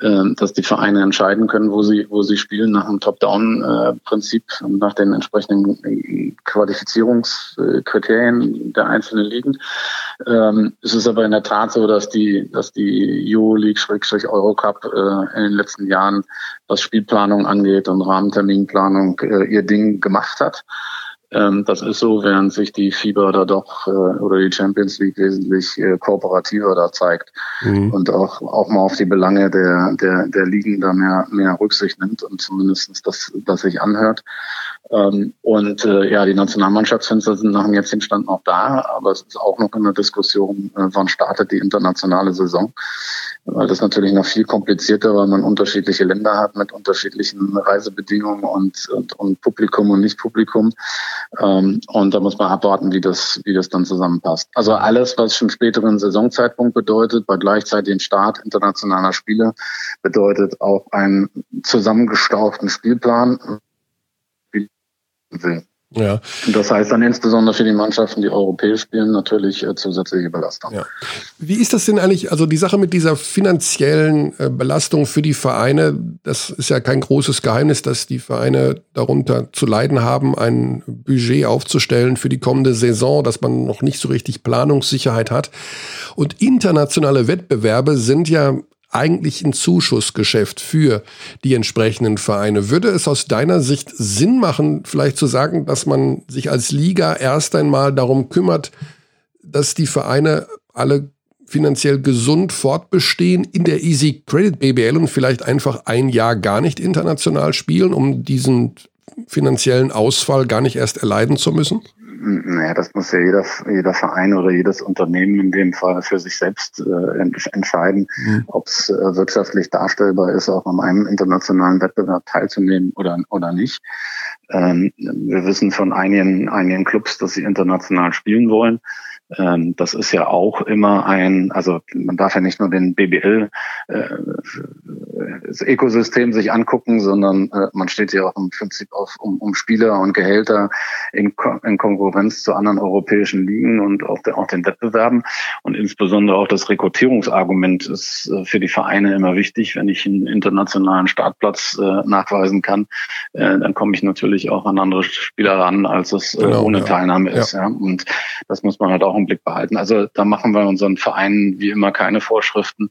S6: Äh, dass die Vereine entscheiden können, wo sie, wo sie spielen nach dem Top-Down-Prinzip und nach den entsprechenden Qualifizierungskriterien der einzelnen Ligen. Ähm, es ist aber in der Tat so, dass die, dass die Euroleague, Schrägstrich Eurocup äh, in den letzten Jahren, was Spielplanung angeht und Rahmenterminplanung, äh, ihr Ding gemacht hat. Ähm, das ist so, während sich die FIBA da doch äh, oder die Champions League wesentlich äh, kooperativer da zeigt mhm. und auch, auch mal auf die Belange der, der, der Ligen da mehr, mehr Rücksicht nimmt und zumindestens das, das sich anhört. Ähm, und äh, ja, die Nationalmannschaftsfenster sind nach dem jetzigen Stand noch da, aber es ist auch noch in der Diskussion, äh, wann startet die internationale Saison weil das natürlich noch viel komplizierter, weil man unterschiedliche Länder hat mit unterschiedlichen Reisebedingungen und, und, und Publikum und Nicht-Publikum. Ähm, und da muss man abwarten, wie das, wie das dann zusammenpasst. Also alles, was schon späteren Saisonzeitpunkt bedeutet, bei gleichzeitigem Start internationaler Spiele, bedeutet auch einen zusammengestauchten Spielplan. Will. Ja. Und das heißt dann insbesondere für die Mannschaften, die europäisch spielen, natürlich äh, zusätzliche Belastung. Ja.
S1: Wie ist das denn eigentlich, also die Sache mit dieser finanziellen äh, Belastung für die Vereine, das ist ja kein großes Geheimnis, dass die Vereine darunter zu leiden haben, ein Budget aufzustellen für die kommende Saison, dass man noch nicht so richtig Planungssicherheit hat. Und internationale Wettbewerbe sind ja eigentlich ein Zuschussgeschäft für die entsprechenden Vereine. Würde es aus deiner Sicht Sinn machen, vielleicht zu sagen, dass man sich als Liga erst einmal darum kümmert, dass die Vereine alle finanziell gesund fortbestehen in der Easy Credit BBL und vielleicht einfach ein Jahr gar nicht international spielen, um diesen finanziellen Ausfall gar nicht erst erleiden zu müssen?
S6: Naja, das muss ja jeder, jeder Verein oder jedes Unternehmen in dem Fall für sich selbst äh, entscheiden, mhm. ob es äh, wirtschaftlich darstellbar ist, auch an einem internationalen Wettbewerb teilzunehmen oder, oder nicht. Ähm, wir wissen von einigen, einigen Clubs, dass sie international spielen wollen. Ähm, das ist ja auch immer ein, also man darf ja nicht nur den BBL äh, das Ökosystem sich angucken, sondern äh, man steht ja auch im Prinzip auf, um, um Spieler und Gehälter in, Ko in Konkurrenz zu anderen europäischen Ligen und auch, der, auch den Wettbewerben. Und insbesondere auch das Rekrutierungsargument ist äh, für die Vereine immer wichtig. Wenn ich einen internationalen Startplatz äh, nachweisen kann, äh, dann komme ich natürlich auch an andere Spieler ran, als es äh, genau, ohne ja. Teilnahme ist. Ja. ja. Und das muss man halt auch im Blick behalten. Also da machen wir unseren Vereinen wie immer keine Vorschriften,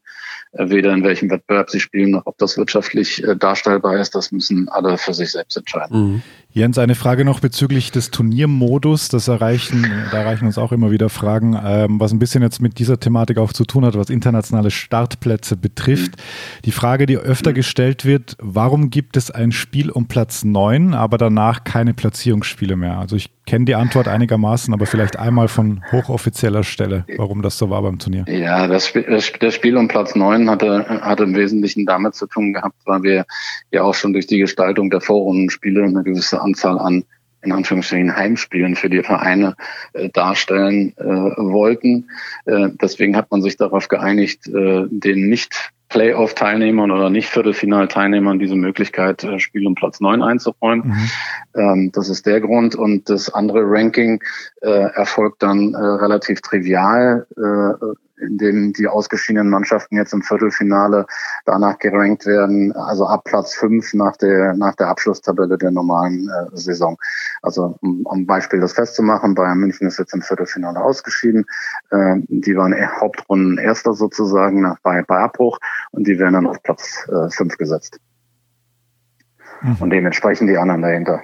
S6: äh, weder in welchem Wettbewerb sie spielen, noch ob das wirtschaftlich äh, darstellbar ist. Das müssen alle für sich selbst entscheiden.
S2: Mhm. Jens, eine Frage noch bezüglich des Turniermodus. Das erreichen, da erreichen uns auch immer wieder Fragen, ähm, was ein bisschen jetzt mit dieser Thematik auch zu tun hat, was internationale Startplätze betrifft. Die Frage, die öfter gestellt wird, warum gibt es ein Spiel um Platz 9, aber danach keine Platzierungsspiele mehr? Also ich kenne die Antwort einigermaßen, aber vielleicht einmal von hochoffizieller Stelle, warum das so war beim Turnier.
S6: Ja, das Spiel, das Spiel um Platz 9 hatte, hatte im Wesentlichen damit zu tun gehabt, weil wir ja auch schon durch die Gestaltung der Vorrundenspiele eine gewisse Anzahl an in Anführungsstrichen Heimspielen für die Vereine äh, darstellen äh, wollten. Äh, deswegen hat man sich darauf geeinigt, äh, den nicht Playoff-Teilnehmern oder nicht Viertelfinalteilnehmern diese Möglichkeit, äh, Spiel um Platz 9 einzuräumen. Mhm. Ähm, das ist der Grund. Und das andere Ranking äh, erfolgt dann äh, relativ trivial. Äh, in denen die ausgeschiedenen Mannschaften jetzt im Viertelfinale danach gerankt werden, also ab Platz fünf nach der, nach der Abschlusstabelle der normalen äh, Saison. Also um, um Beispiel das festzumachen, Bayern München ist jetzt im Viertelfinale ausgeschieden. Äh, die waren Hauptrunden Erster sozusagen nach, bei, bei Abbruch und die werden dann auf Platz äh, fünf gesetzt. Mhm. Und dementsprechend die anderen dahinter.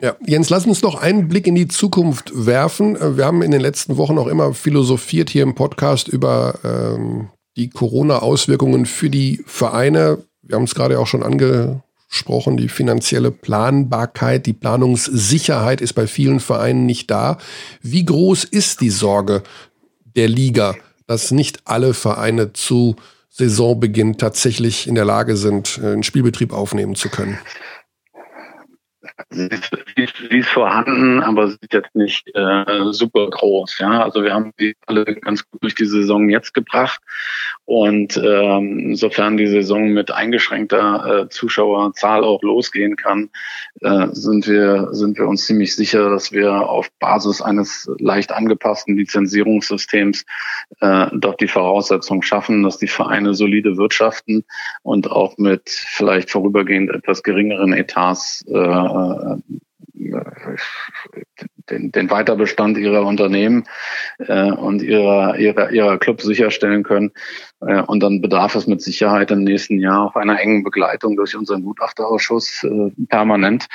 S1: Ja, Jens, lass uns noch einen Blick in die Zukunft werfen. Äh, wir haben in den letzten Wochen auch immer philosophiert hier im Podcast über ähm, die Corona-Auswirkungen für die Vereine. Wir haben es gerade auch schon angesprochen, die finanzielle Planbarkeit, die Planungssicherheit ist bei vielen Vereinen nicht da. Wie groß ist die Sorge der Liga, dass nicht alle Vereine zu Saisonbeginn tatsächlich in der Lage sind, einen Spielbetrieb aufnehmen zu können?
S6: Sie ist, sie ist, sie ist vorhanden, aber sie ist jetzt nicht äh, super groß. Ja, also wir haben sie alle ganz gut durch die Saison jetzt gebracht und ähm, sofern die Saison mit eingeschränkter äh, Zuschauerzahl auch losgehen kann, äh, sind wir sind wir uns ziemlich sicher, dass wir auf Basis eines leicht angepassten Lizenzierungssystems äh, dort die Voraussetzung schaffen, dass die Vereine solide wirtschaften und auch mit vielleicht vorübergehend etwas geringeren Etats äh, den, den Weiterbestand ihrer Unternehmen äh, und ihrer, ihrer, ihrer Clubs sicherstellen können. Äh, und dann bedarf es mit Sicherheit im nächsten Jahr auch einer engen Begleitung durch unseren Gutachterausschuss äh, permanent,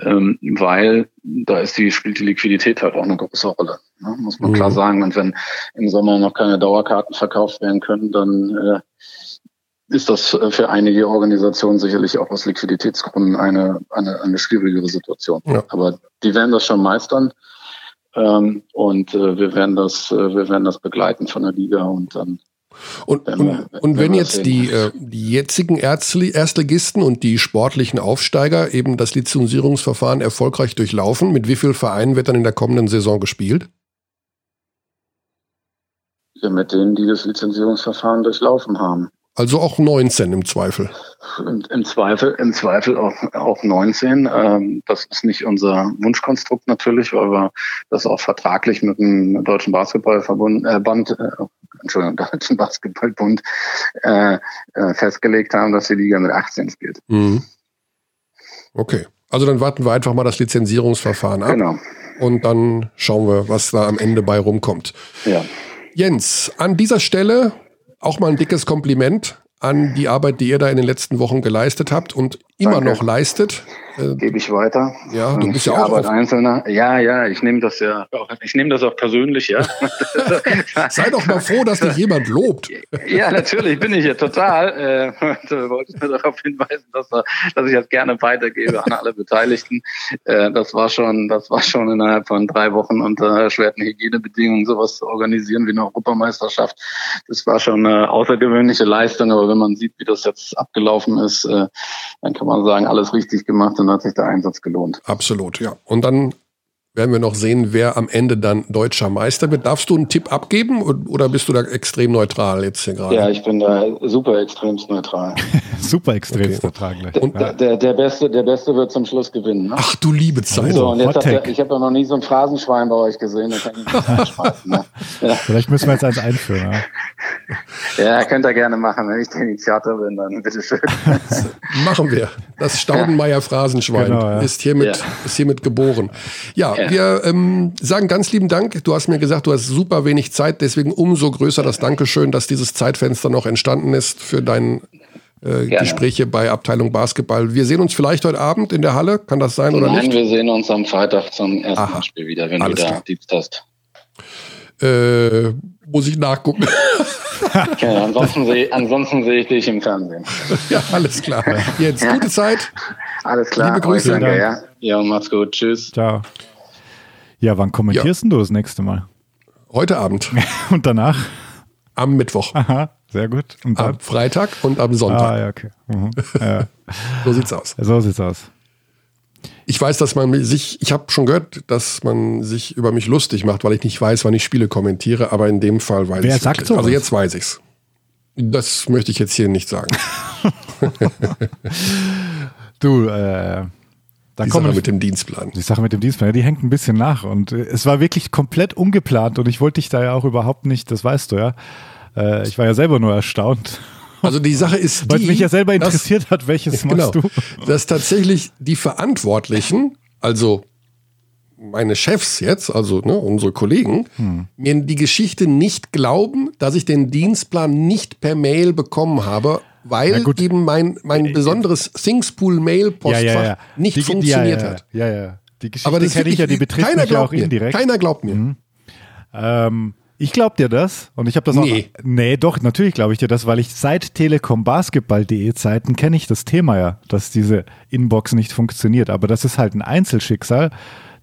S6: ähm, weil da ist die, spielt die Liquidität halt auch eine große Rolle. Ne? Muss man mhm. klar sagen. Und wenn im Sommer noch keine Dauerkarten verkauft werden können, dann äh, ist das äh, für einige Organisationen sicherlich auch aus Liquiditätsgründen eine, eine, eine schwierigere Situation. Ja. Aber die werden das schon meistern. Ähm, und äh, wir werden das, äh, wir werden das begleiten von der Liga und dann
S1: und, wir, und, und wenn jetzt die, äh, die jetzigen Erstligisten und die sportlichen Aufsteiger eben das Lizenzierungsverfahren erfolgreich durchlaufen, mit wie vielen Vereinen wird dann in der kommenden Saison gespielt?
S6: Ja, mit denen, die das Lizenzierungsverfahren durchlaufen haben.
S1: Also auch 19 im Zweifel.
S6: Im, im Zweifel, im Zweifel auch, auch 19. Ähm, das ist nicht unser Wunschkonstrukt natürlich, weil wir das auch vertraglich mit dem Deutschen Basketballverbund, äh, Band, äh, Entschuldigung, Deutschen Basketballbund äh, äh, festgelegt haben, dass die Liga mit 18 spielt. Mhm.
S1: Okay. Also dann warten wir einfach mal das Lizenzierungsverfahren ab. Genau. Und dann schauen wir, was da am Ende bei rumkommt.
S6: Ja.
S1: Jens, an dieser Stelle auch mal ein dickes Kompliment an die Arbeit, die ihr da in den letzten Wochen geleistet habt. Und immer Danke. noch leistet.
S6: Äh, Gebe ich weiter.
S1: Ja, du bist ja auch
S6: Arbeit Einzelner. Ja, ja, ich nehme das ja, auch, ich nehme das auch persönlich, ja.
S1: Sei doch mal froh, dass dich jemand lobt.
S6: ja, natürlich bin ich ja total. Äh, wollte nur darauf hinweisen, dass, dass ich das gerne weitergebe an alle Beteiligten. Äh, das war schon, das war schon innerhalb von drei Wochen unter erschwerten Hygienebedingungen sowas zu organisieren wie eine Europameisterschaft. Das war schon eine außergewöhnliche Leistung, aber wenn man sieht, wie das jetzt abgelaufen ist, äh, dann kann man sagen, alles richtig gemacht und hat sich der Einsatz gelohnt.
S1: Absolut, ja. Und dann werden wir noch sehen, wer am Ende dann deutscher Meister wird. Darfst du einen Tipp abgeben oder bist du da extrem neutral jetzt hier gerade?
S6: Ja, ich bin da super extremst neutral.
S2: super extremst okay. neutral.
S6: Und der, der, der, Beste, der Beste wird zum Schluss gewinnen. Ne?
S1: Ach du liebe Zeit.
S6: So, und jetzt habt ich habe ja noch nie so ein Phrasenschwein bei euch gesehen. Da kann ich
S2: ne? ja. Vielleicht müssen wir jetzt eins einführen.
S6: Ja, ja könnt ihr gerne machen. Wenn ich der Initiator bin, dann bitteschön.
S1: machen wir. Das Staudenmeier Phrasenschwein genau, ja. ist, hiermit, ja. ist hiermit geboren. Ja, wir ähm, sagen ganz lieben Dank. Du hast mir gesagt, du hast super wenig Zeit, deswegen umso größer das Dankeschön, dass dieses Zeitfenster noch entstanden ist für deine äh, Gespräche bei Abteilung Basketball. Wir sehen uns vielleicht heute Abend in der Halle. Kann das sein oder
S6: Nein,
S1: nicht?
S6: wir sehen uns am Freitag zum ersten Aha. Spiel wieder, wenn Alles du da Dienst hast.
S1: Äh, muss ich nachgucken.
S6: okay, ansonsten sehe ansonsten seh ich dich im Fernsehen.
S1: Ja, alles klar. Jetzt ja. gute Zeit.
S6: Alles klar.
S1: Liebe Grüße.
S6: Danke, ja. ja, mach's gut. Tschüss.
S2: Ciao. Ja, wann kommentierst ja. du das nächste Mal?
S1: Heute Abend.
S2: und danach?
S1: Am Mittwoch.
S2: Aha, sehr gut.
S1: Und am Freitag und am Sonntag.
S2: Ah, ja, okay. Mhm. Ja.
S1: so sieht's aus.
S2: So sieht's aus.
S1: Ich weiß, dass man sich, ich habe schon gehört, dass man sich über mich lustig macht, weil ich nicht weiß, wann ich Spiele kommentiere, aber in dem Fall weiß ich
S2: Wer sagt so?
S1: Also jetzt weiß ich's. Das möchte ich jetzt hier nicht sagen.
S2: du, äh,
S1: da die Sache mit dem Dienstplan.
S2: Die Sache mit dem Dienstplan, die hängt ein bisschen nach. Und äh, es war wirklich komplett ungeplant und ich wollte dich da ja auch überhaupt nicht, das weißt du ja. Äh, ich war ja selber nur erstaunt.
S1: Also die Sache ist
S2: Weil mich ja selber interessiert dass, hat, welches genau, machst du?
S1: Dass tatsächlich die Verantwortlichen, also meine Chefs jetzt, also ne, unsere Kollegen, hm. mir die Geschichte nicht glauben, dass ich den Dienstplan nicht per Mail bekommen habe, weil eben mein, mein äh, besonderes Thingspool-Mail-Postfach ja, ja, ja. nicht die, funktioniert hat.
S2: Ja, ja. Die Geschichte Aber das kenne ich ja, die betrifft mich ja auch
S1: mir.
S2: indirekt.
S1: Keiner glaubt mir. Mhm.
S2: Ähm, ich glaube dir das und ich habe das nee. auch. Nee, doch, natürlich glaube ich dir das, weil ich seit telekombasketball.de Zeiten kenne ich das Thema ja, dass diese Inbox nicht funktioniert. Aber das ist halt ein Einzelschicksal.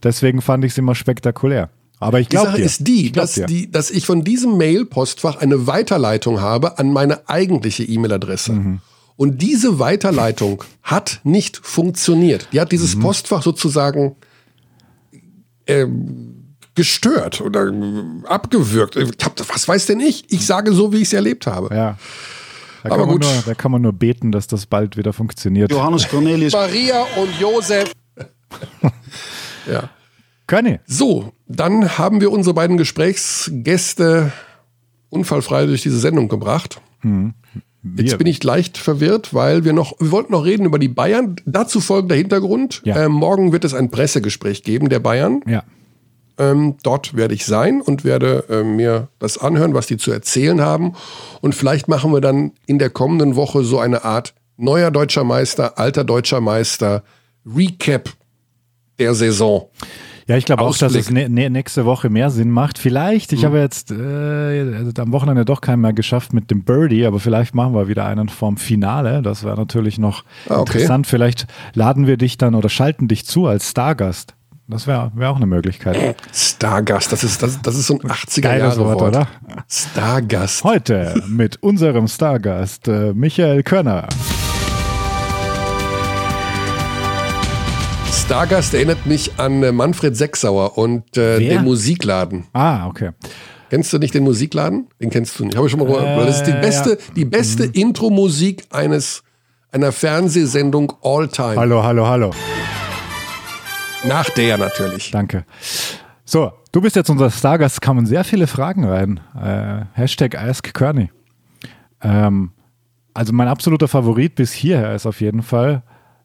S2: Deswegen fand ich es immer spektakulär. Aber ich glaube.
S1: Die Sache
S2: dir.
S1: ist die, dass, die, dass ich von diesem Mail-Postfach eine Weiterleitung habe an meine eigentliche E-Mail-Adresse. Mhm. Und diese Weiterleitung hat nicht funktioniert. Die hat dieses Postfach sozusagen ähm, gestört oder äh, abgewürgt. Ich hab, was weiß denn ich? Ich sage so, wie ich es erlebt habe.
S2: Ja. Da
S1: Aber
S2: kann, man
S1: gut.
S2: nur, da kann man nur beten, dass das bald wieder funktioniert.
S3: Johannes Cornelius
S1: Maria und Josef. ja.
S2: Körny,
S1: So, dann haben wir unsere beiden Gesprächsgäste unfallfrei durch diese Sendung gebracht. Jetzt
S2: wir-
S1: bin ich leicht verwirrt, weil wir noch, wir wollten noch reden über die Bayern. Dazu folgender Hintergrund.
S2: Ja.
S1: Ähm, morgen wird es ein Pressegespräch geben der Bayern.
S2: Ja.
S1: Ähm, dort werde ich sein und werde äh, mir das anhören, was die zu erzählen haben. Und vielleicht machen wir dann in der kommenden Woche so eine Art neuer deutscher Meister, alter deutscher Meister, Recap der Saison.
S2: Ja, ich glaube auch, dass es nächste Woche mehr Sinn macht. Vielleicht, ich habe jetzt äh, also am Wochenende doch keinen mehr geschafft mit dem Birdie, aber vielleicht machen wir wieder einen vorm Finale. Das wäre natürlich noch
S1: Ah, okay.
S2: interessant. Vielleicht laden wir dich dann oder schalten dich zu als Stargast. Das wäre wär auch eine Möglichkeit.
S1: Stargast, das ist, das, das ist so ein 80er
S2: Geiles
S1: Jahre
S2: Wort. oder?
S1: Stargast.
S2: Heute mit unserem Stargast äh, Michael Körner.
S1: Stargast erinnert mich an äh, Manfred Sechsauer und äh, den Musikladen.
S2: Ah, okay.
S1: Kennst du nicht den Musikladen? Den kennst du nicht. Habe ich schon mal
S2: Äh,
S1: weil Das ist die beste,
S2: ja.
S1: die beste
S2: Mhm.
S1: Intro-Musik eines einer Fernsehsendung all time.
S2: Hallo, hallo, hallo.
S1: Nach der natürlich.
S2: Danke. So, du bist jetzt unser Stargast, Es kamen sehr viele Fragen rein. Äh, Hashtag Ask Kearney. Ähm, also mein absoluter Favorit bis hierher ist auf jeden Fall,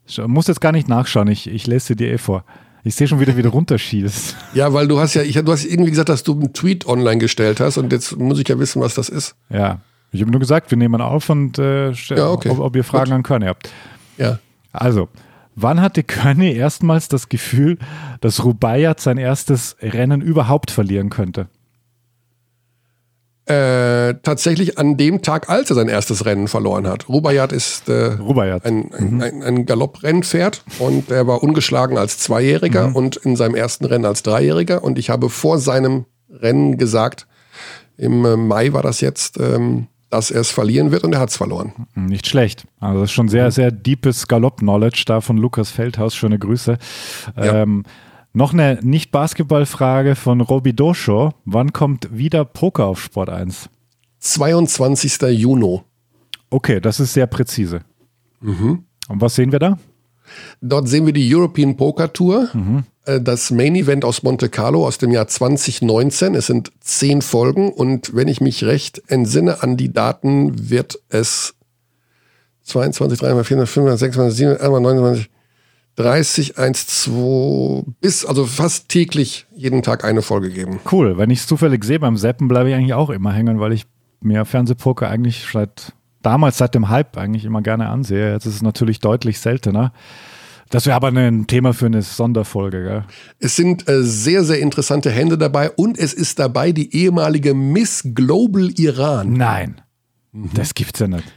S2: Sch- muss jetzt gar nicht nachschauen, ich, ich lese sie dir eh vor. Ich sehe schon wieder, wie du runterschießt.
S1: Ja, weil du hast ja, ich, du hast irgendwie gesagt, dass du einen Tweet online gestellt hast und jetzt muss ich ja wissen, was das ist.
S2: Ja, ich habe nur gesagt, wir nehmen auf und äh,
S1: Ja, okay.
S2: ob, ob ihr Fragen an Kearney habt.
S1: Ja.
S2: Also, wann hatte Kearney erstmals das Gefühl, dass Rubaiyat sein erstes Rennen überhaupt verlieren könnte?
S1: Äh, tatsächlich an dem Tag, als er sein erstes Rennen verloren hat. Rubaiyat ist äh,
S2: Rubaiyat.
S1: ein, ein, ein, ein Galopprennpferd und er war ungeschlagen als Zweijähriger und in seinem ersten Rennen als Dreijähriger. Und ich habe vor seinem Rennen gesagt, im äh, Mai war das jetzt, ähm, dass er es verlieren wird und er hat es verloren.
S2: Nicht schlecht. Also das ist schon sehr, sehr deepes Galopp-Knowledge da von Lukas Feldhaus. Schöne Grüße.
S1: Ja.
S2: Ähm, noch eine Nicht-Basketball-Frage von Robi Dosho. Wann kommt wieder Poker auf Sport 1?
S1: 22. Juni.
S2: Okay, das ist sehr präzise. Und was sehen wir da?
S1: Dort sehen wir die European Poker Tour, äh, das Main Event aus Monte Carlo aus dem Jahr 2019. Es sind zehn Folgen und wenn ich mich recht entsinne an die Daten, wird es 22, 23, 24, 25, 26, 27, 29, 30, 1, 2, bis also fast täglich jeden Tag eine Folge geben.
S2: Cool. Wenn ich es zufällig sehe beim Seppen, bleibe ich eigentlich auch immer hängen, weil ich mir Fernsehpoker eigentlich seit damals, seit dem Hype eigentlich immer gerne ansehe. Jetzt ist es natürlich deutlich seltener. Das wäre aber ein Thema für eine Sonderfolge, gell?
S1: Es sind äh, sehr, sehr interessante Hände dabei und es ist dabei die ehemalige Miss Global Iran.
S2: Nein.
S1: Mhm.
S2: Das gibt's ja nicht.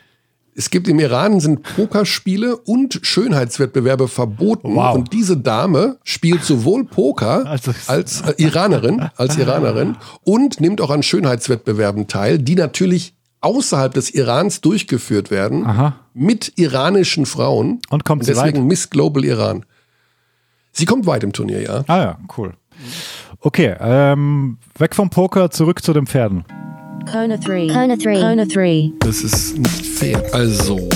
S1: Es gibt im Iran sind Pokerspiele und Schönheitswettbewerbe verboten
S2: Wow.
S1: und diese Dame spielt sowohl Poker
S2: Also-
S1: als äh, Iranerin, als Iranerin und nimmt auch an Schönheitswettbewerben teil, die natürlich außerhalb des Irans durchgeführt werden
S2: Aha.
S1: mit iranischen Frauen
S2: Und kommt sie
S1: deswegen
S2: weit?
S1: Miss Global Iran. Sie kommt weit im Turnier, ja.
S2: Ah ja, cool. Okay, ähm, weg vom Poker, zurück zu den Pferden.
S5: Kona 3. Kona 3. Kona 3.
S1: Das ist nicht fair. Also,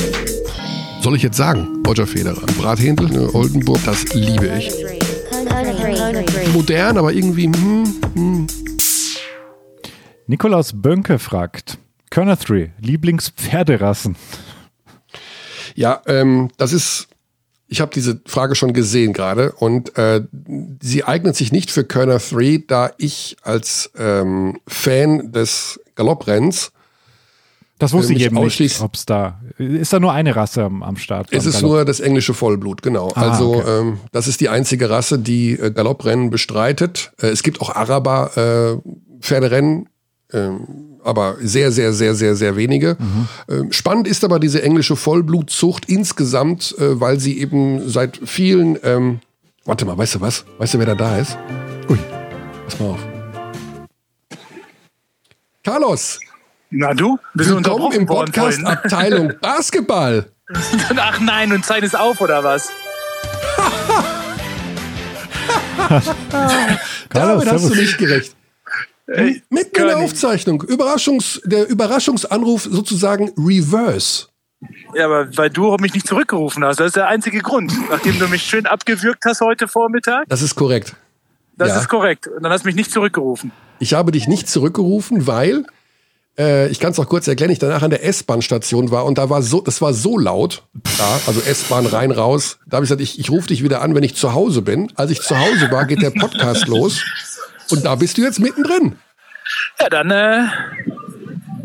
S1: soll ich jetzt sagen, Roger Federer, Brathändel, ne, Oldenburg, das liebe ich.
S5: Kona 3. Kona 3.
S1: Modern, aber irgendwie, hm, hm.
S2: Nikolaus Bönke fragt, Körner 3, Lieblingspferderassen.
S1: Ja, ähm, das ist, ich habe diese Frage schon gesehen gerade und äh, sie eignet sich nicht für Körner 3, da ich als ähm, Fan des Galopprennens,
S2: Das wusste ich eben nicht,
S1: ausschließt-
S2: ob es da, ist da nur eine Rasse am, am Start?
S1: es ist
S2: Galopp?
S1: nur das englische Vollblut, genau.
S2: Ah,
S1: also
S2: okay.
S1: ähm, das ist die einzige Rasse, die äh, Galopprennen bestreitet. Äh, es gibt auch Araber äh, Pferderennen, ähm, aber sehr, sehr, sehr, sehr, sehr wenige.
S2: Mhm.
S1: Ähm, spannend ist aber diese englische Vollblutzucht insgesamt, äh, weil sie eben seit vielen. Ähm, warte mal, weißt du was? Weißt du, wer da da ist?
S2: Ui.
S1: Pass mal auf. Carlos,
S7: Na du? Bist du
S1: willkommen
S7: unterbrochen
S1: im Podcast? Abteilung Basketball.
S7: Ach nein, und Zeit ist auf, oder was?
S1: Damit hast du nicht gerecht.
S7: Ey,
S1: Mitten in der. Aufzeichnung. Überraschungs, der Überraschungsanruf sozusagen reverse.
S7: Ja, aber weil du mich nicht zurückgerufen hast. Das ist der einzige Grund. Nachdem du mich schön abgewürgt hast heute Vormittag.
S1: Das ist korrekt.
S7: Das
S1: Ja.
S7: ist korrekt. Und dann hast du mich nicht zurückgerufen.
S1: Ich habe dich nicht zurückgerufen, weil äh, ich kann es auch kurz erklären, ich danach an der S-Bahn-Station war und da war so, das war so laut, da, also S-Bahn rein raus. Da habe ich gesagt, ich, ich rufe dich wieder an, wenn ich zu Hause bin. Als ich zu Hause war, geht der Podcast los und da bist du jetzt mittendrin.
S7: Ja, dann äh,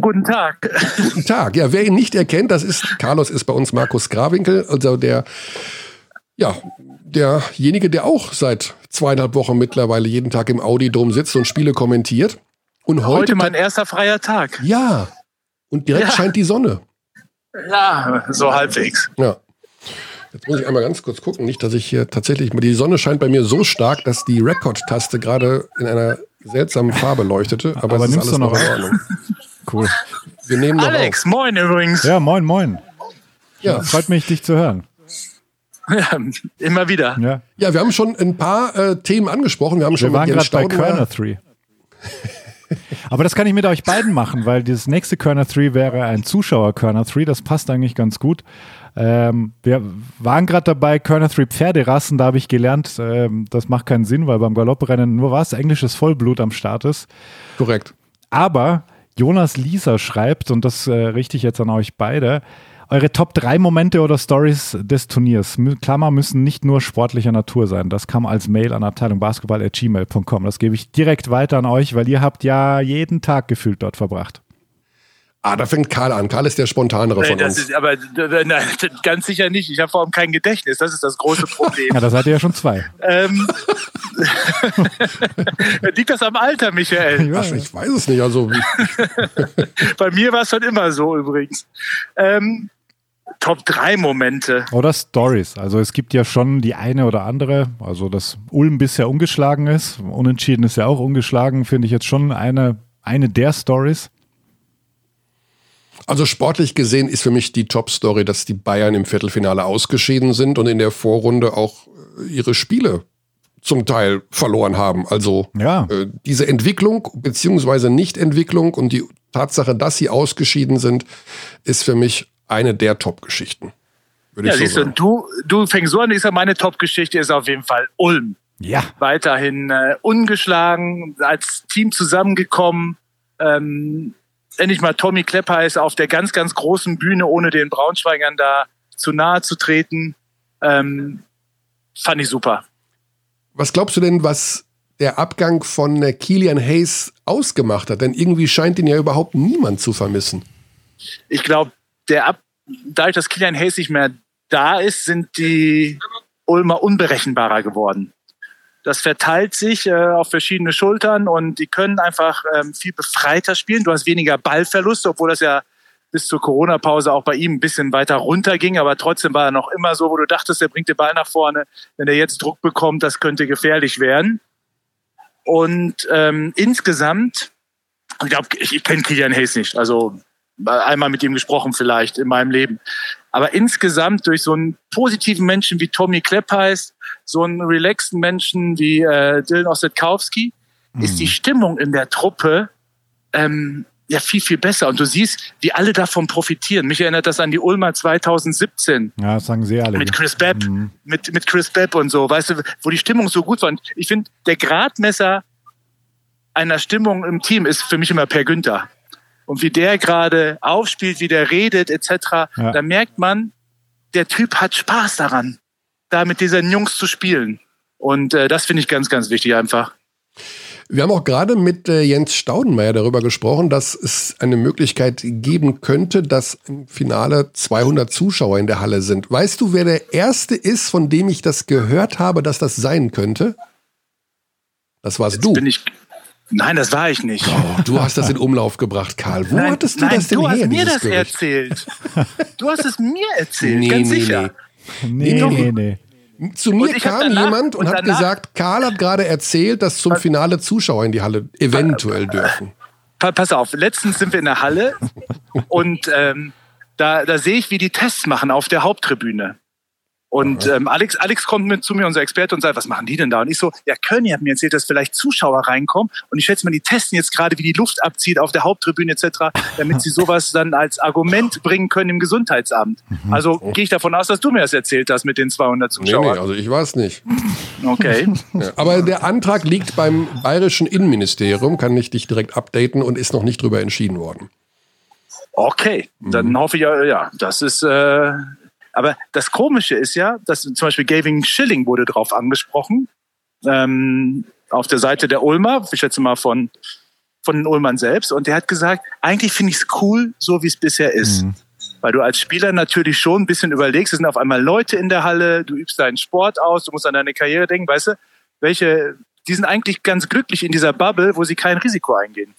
S7: guten Tag.
S1: Guten Tag. Ja, wer ihn nicht erkennt, das ist Carlos ist bei uns Markus Grawinkel, also der ja derjenige, der auch seit zweieinhalb Wochen mittlerweile jeden Tag im Audi-Dom sitzt und Spiele kommentiert. Und heute,
S7: Heute mein erster freier Tag.
S1: ja und direkt
S7: Ja.
S1: scheint die Sonne.
S7: Ja, so halbwegs.
S1: Ja. Jetzt muss ich einmal ganz kurz gucken, nicht, dass ich hier tatsächlich, die Sonne scheint bei mir so stark, dass die Record-Taste gerade in einer seltsamen Farbe leuchtete, aber,
S2: Aber
S1: es ist
S2: nimmst
S1: alles
S2: du noch
S1: noch in? Ordnung.
S2: Cool.
S1: Wir nehmen noch
S7: Alex,
S1: auf.
S7: moin übrigens.
S2: Ja, moin, moin.
S1: Ja.
S2: Freut mich, dich zu hören.
S7: Ja, immer wieder.
S2: Ja.
S1: ja, wir haben schon ein paar äh, Themen angesprochen. Wir haben schon
S2: Wir waren gerade bei Körner 3. Aber das kann ich mit euch beiden machen, weil das nächste Körner 3 wäre ein Zuschauer Körner 3. Das passt eigentlich ganz gut. Ähm, wir waren gerade dabei, Körner 3 Pferderassen. Da habe ich gelernt, ähm, das macht keinen Sinn, weil beim Galopprennen nur was englisches Vollblut am Start ist.
S1: Korrekt.
S2: Aber Jonas Lieser schreibt, und das äh, richte ich jetzt an euch beide, eure Top 3 Momente oder Stories des Turniers, Klammer, müssen nicht nur sportlicher Natur sein. Das kam als Mail an Abteilung Basketball.gmail.com. Das gebe ich direkt weiter an euch, weil ihr habt ja jeden Tag gefühlt dort verbracht.
S1: Ah, da fängt Karl an. Karl ist der spontanere
S7: Nee,
S1: von
S7: das
S1: uns.
S7: ist, aber nein, ganz sicher nicht. Ich habe vor allem kein Gedächtnis. Das ist das große Problem.
S2: Ja, da seid ihr ja schon zwei.
S7: ähm, liegt das am Alter, Michael?
S1: Ach, ich weiß es nicht. Also
S7: Bei mir war es schon immer so übrigens. Ähm, Top 3 Momente.
S2: Oder Stories. Also es gibt ja schon die eine oder andere, also dass Ulm bisher ungeschlagen ist. Unentschieden ist ja auch ungeschlagen, finde ich jetzt schon eine, eine der Stories.
S1: Also sportlich gesehen ist für mich die Top-Story, dass die Bayern im Viertelfinale ausgeschieden sind und in der Vorrunde auch äh, ihre Spiele zum Teil verloren haben. Also
S2: Ja.
S1: äh, diese Entwicklung beziehungsweise Nichtentwicklung und die Tatsache, dass sie ausgeschieden sind, ist für mich eine der Top-Geschichten. Würde
S7: Ja,
S1: so
S7: siehst du,
S1: sagen.
S7: du, du fängst so an, ich sag, meine Top-Geschichte ist auf jeden Fall Ulm.
S2: Ja.
S7: Weiterhin äh, ungeschlagen, als Team zusammengekommen. Ähm, endlich mal Tommy Klepper ist auf der ganz, ganz großen Bühne, ohne den Braunschweigern da zu nahe zu treten. Ähm, fand ich super.
S1: Was glaubst du denn, was der Abgang von äh, Kilian Hayes ausgemacht hat? Denn irgendwie scheint ihn ja überhaupt niemand zu vermissen.
S7: ich glaube, der Ab dadurch, dass Kilian Hayes nicht mehr da ist, sind die Ulmer unberechenbarer geworden. Das verteilt sich äh, auf verschiedene Schultern und die können einfach ähm, viel befreiter spielen. Du hast weniger Ballverluste, obwohl das ja bis zur Corona-Pause auch bei ihm ein bisschen weiter runterging, aber trotzdem war er noch immer so, wo du dachtest, er bringt den Ball nach vorne. Wenn er jetzt Druck bekommt, das könnte gefährlich werden. Und ähm, insgesamt, ich glaube, ich, ich kenne Kilian Hayes nicht, also einmal mit ihm gesprochen vielleicht in meinem Leben. Aber insgesamt durch so einen positiven Menschen wie Tommy Kleppheiß, so einen relaxten Menschen wie äh, Dylan Ossetkowski, ist die Stimmung in der Truppe ähm, ja viel, viel besser. Und du siehst, wie alle davon profitieren. Mich erinnert das an die Ulmer 2017
S2: Ja, das sagen sie alle.
S7: mit Chris Bepp,
S2: Mhm.
S7: mit, mit Chris Bepp und so, weißt du, wo die Stimmung so gut war. Und ich finde, der Gradmesser einer Stimmung im Team ist für mich immer Per Günther. Und wie der gerade aufspielt, wie der redet, etc.,
S2: Ja.
S7: da merkt man, der Typ hat Spaß daran, da mit diesen Jungs zu spielen. Und äh, das finde ich ganz, ganz wichtig einfach.
S1: Wir haben auch gerade mit äh, Jens Staudenmeier darüber gesprochen, dass es eine Möglichkeit geben könnte, dass im Finale 200 Zuschauer in der Halle sind. Weißt du, wer der Erste ist, von dem ich das gehört habe, dass das sein könnte? Das warst du.
S7: Bin ich. Nein, das war ich nicht.
S1: Oh, du hast das in Umlauf gebracht, Karl. Wo
S7: nein,
S1: hattest du
S7: nein,
S1: das denn
S7: du
S1: her,
S7: hast mir das
S1: Gerücht?
S7: erzählt. Du hast es mir erzählt,
S1: Nee,
S7: ganz
S1: nee,
S7: sicher.
S2: Nee,
S1: Nee,
S2: nee, nee.
S1: Zu mir kam
S7: danach-
S1: jemand und,
S7: und
S1: hat
S7: danach-
S1: gesagt, Karl hat gerade erzählt, dass zum Finale Zuschauer in die Halle eventuell dürfen.
S7: Pa- pass auf, letztens sind wir in der Halle und ähm, da, da sehe ich, wie die Tests machen auf der Haupttribüne. Und ähm, Alex, Alex kommt mit zu mir, unser Experte, und sagt, was machen die denn da? Und ich so, ja, Körny hat mir erzählt, dass vielleicht Zuschauer reinkommen. Und ich schätze mal, die testen jetzt gerade, wie die Luft abzieht auf der Haupttribüne etc., damit sie sowas dann als Argument bringen können im Gesundheitsamt. Also gehe ich davon aus, dass du mir das erzählt hast mit den 200
S1: Nee,
S7: Zuschauern.
S1: nee, also ich weiß nicht.
S7: Okay.
S1: Ja, aber der Antrag liegt beim bayerischen Innenministerium, kann ich dich direkt updaten und ist noch nicht drüber entschieden worden.
S7: Okay, dann
S1: Mhm.
S7: hoffe ich ja, ja, das ist. Äh, aber das Komische ist ja, dass zum Beispiel Gavin Schilling wurde drauf angesprochen ähm, auf der Seite der Ulmer, ich schätze mal von von den Ulmern selbst, und der hat gesagt, eigentlich finde ich es cool, so wie es bisher ist. Weil du als Spieler natürlich schon ein bisschen überlegst, es sind auf einmal Leute in der Halle, du übst deinen Sport aus, du musst an deine Karriere denken, weißt du, welche, die sind eigentlich ganz glücklich in dieser Bubble, wo sie kein Risiko eingehen.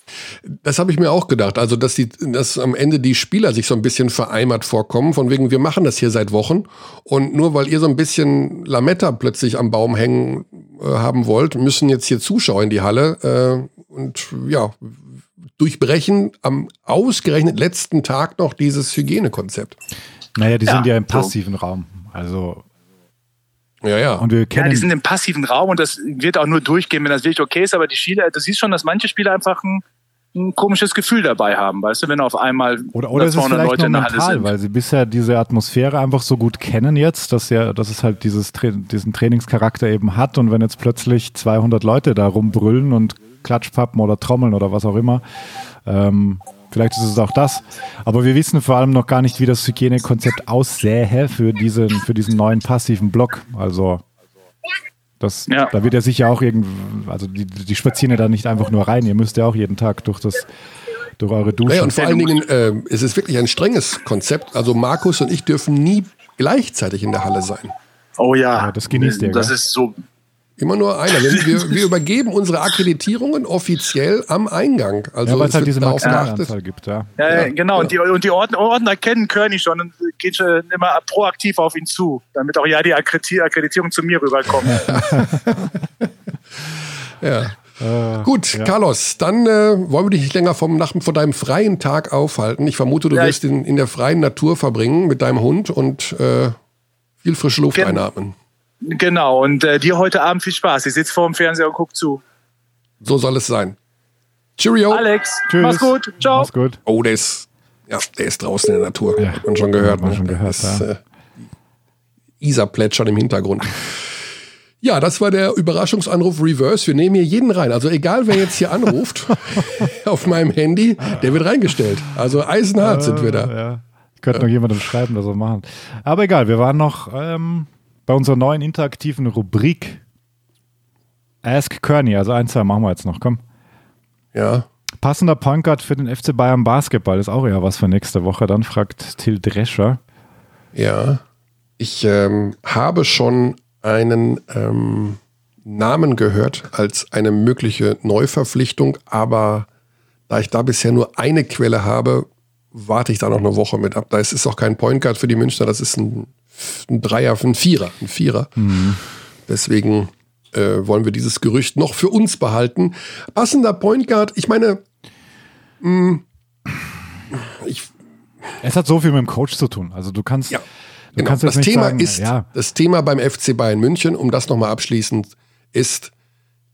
S1: Das habe ich mir auch gedacht. Also, dass, die, dass am Ende die Spieler sich so ein bisschen vereimert vorkommen, von wegen, wir machen das hier seit Wochen. Und nur weil ihr so ein bisschen Lametta plötzlich am Baum hängen äh, haben wollt, müssen jetzt hier Zuschauer in die Halle äh, und ja, durchbrechen am ausgerechnet letzten Tag noch dieses Hygienekonzept.
S2: Naja, die
S7: Ja,
S2: sind ja im
S7: so.
S2: passiven Raum. Also,
S1: Ja, ja.
S2: und wir
S7: Ja,
S2: kennen.
S7: die sind im passiven Raum und das wird auch nur durchgehen, wenn das wirklich okay ist. Aber die Spieler, du siehst schon, dass manche Spieler einfach ein, ein komisches Gefühl dabei haben, weißt du, wenn auf einmal
S2: Oder, oder es ist
S7: 200
S2: vielleicht
S7: Leute
S2: noch
S7: in der Halle
S2: mental,
S7: sind.
S2: weil sie bisher diese Atmosphäre einfach so gut kennen jetzt, dass ja, dass es halt dieses, Tra- diesen Trainingscharakter eben hat und wenn jetzt plötzlich 200 Leute da rumbrüllen und Klatschpappen oder Trommeln oder was auch immer, ähm, vielleicht ist es auch das. Aber wir wissen vor allem noch gar nicht, wie das Hygienekonzept aussähe für diesen, für diesen neuen passiven Block. Also das,
S7: Ja.
S2: da wird ja sicher auch irgend, also die, die spazieren ja da nicht einfach nur rein. Ihr müsst ja auch jeden Tag durch das, durch eure Duschen.
S1: Naja, und vor allen Dingen, äh, es ist wirklich ein strenges Konzept. Also Markus und ich dürfen nie gleichzeitig in der Halle sein.
S7: Oh ja,
S2: Ja, das genießt ihr,
S7: Das
S2: gell?
S7: ist so.
S1: Immer nur einer. Wir, wir, wir übergeben unsere Akkreditierungen offiziell am Eingang. Also
S2: ja, weil
S1: es
S2: halt diese. Maximalanzahl gibt, ja.
S7: Ja,
S1: Ja,
S7: ja, genau. Und die, und die Ordner, Ordner kennen Körny schon und gehen schon immer proaktiv auf ihn zu, damit auch ja die Akkrediti- Akkreditierung zu mir rüberkommt.
S1: Ja.
S2: Äh,
S1: Gut,
S2: ja.
S1: Carlos, dann äh, wollen wir dich nicht länger vom, nach, von deinem freien Tag aufhalten. Ich vermute, du
S7: Ja,
S1: wirst ihn in der freien Natur verbringen mit deinem Hund und äh, viel frische Luft einatmen.
S7: Genau. Und äh, dir heute Abend viel Spaß. Ich sitze vor dem Fernseher und guck zu.
S1: So soll es sein. Cheerio.
S7: Alex,
S2: Tschüss.
S7: mach's gut. Ciao.
S2: Mach's gut.
S1: Oh, der ist, ja, der ist draußen in der Natur.
S2: Ja.
S1: Hat man schon gehört.
S2: Hat man
S1: ne?
S2: schon gehört,
S1: das,
S2: ja.
S1: äh, Isar plätschern im Hintergrund. Ja, das war der Überraschungsanruf Reverse. Wir nehmen hier jeden rein. Also egal, wer jetzt hier anruft auf meinem Handy, der wird reingestellt. Also eisenhart sind wir da.
S2: Ja. Ich könnte noch jemandem schreiben, das wir machen. Aber egal, wir waren noch ähm, bei unserer neuen interaktiven Rubrik Ask Kearney. Also ein, zwei machen wir jetzt noch, komm.
S1: Ja.
S2: Passender Point Guard für den FC Bayern Basketball ist auch ja was für nächste Woche. Dann fragt Till Drescher.
S1: Ja. Ich ähm, habe schon einen ähm, Namen gehört als eine mögliche Neuverpflichtung, aber da ich da bisher nur eine Quelle habe, warte ich da noch eine Woche mit ab. Da ist es auch kein Point Guard für die Münchner, das ist ein, ein Dreier, ein Vierer, ein Vierer. Deswegen äh, wollen wir dieses Gerücht noch für uns behalten. Passender Point Guard, ich meine, mh, ich
S2: Es hat so viel mit dem Coach zu tun. Also du kannst,
S1: Ja,
S2: du
S1: Genau,
S2: kannst
S1: das
S2: nicht
S1: Thema
S2: sagen,
S1: ist,
S2: ja,
S1: das Thema beim FC Bayern München, um das nochmal abschließend, ist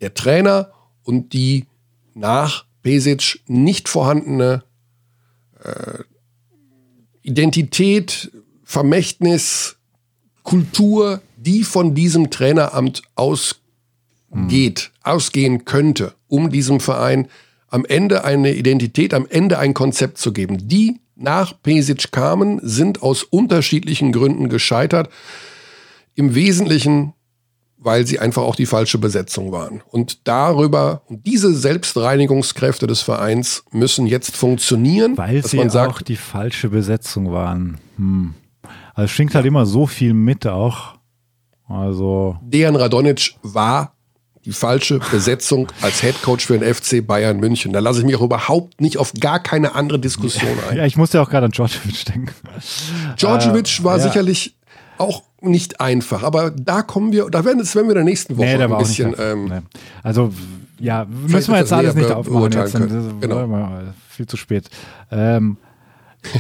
S1: der Trainer und die nach Besic nicht vorhandene äh, Identität, Vermächtnis, Kultur, die von diesem Traineramt ausgeht, ausgehen könnte, um diesem Verein am Ende eine Identität, am Ende ein Konzept zu geben. Die nach Pesic kamen, sind aus unterschiedlichen Gründen gescheitert. Im Wesentlichen, weil sie einfach auch die falsche Besetzung waren. Und darüber, und diese Selbstreinigungskräfte des Vereins müssen jetzt funktionieren,
S2: weil
S1: dass
S2: sie
S1: man
S2: auch
S1: sagt,
S2: die falsche Besetzung waren. Hm. Also es schwingt halt immer so viel mit auch. Also
S1: Dejan Radonic war die falsche Besetzung als Headcoach für den FC Bayern München. Da lasse ich mich auch überhaupt nicht auf gar keine andere Diskussion ein.
S2: ja, ich musste auch gerade an Djordjevic denken.
S1: Djordjevic war
S2: ja.
S1: sicherlich auch nicht einfach, aber da kommen wir, da werden, das werden wir in der nächsten Woche
S2: Nee,
S1: ein bisschen. Ähm,
S2: Nee. Also, ja, müssen wir jetzt alles nicht aufmachen. Jetzt,
S1: Genau.
S2: viel zu spät. Ähm,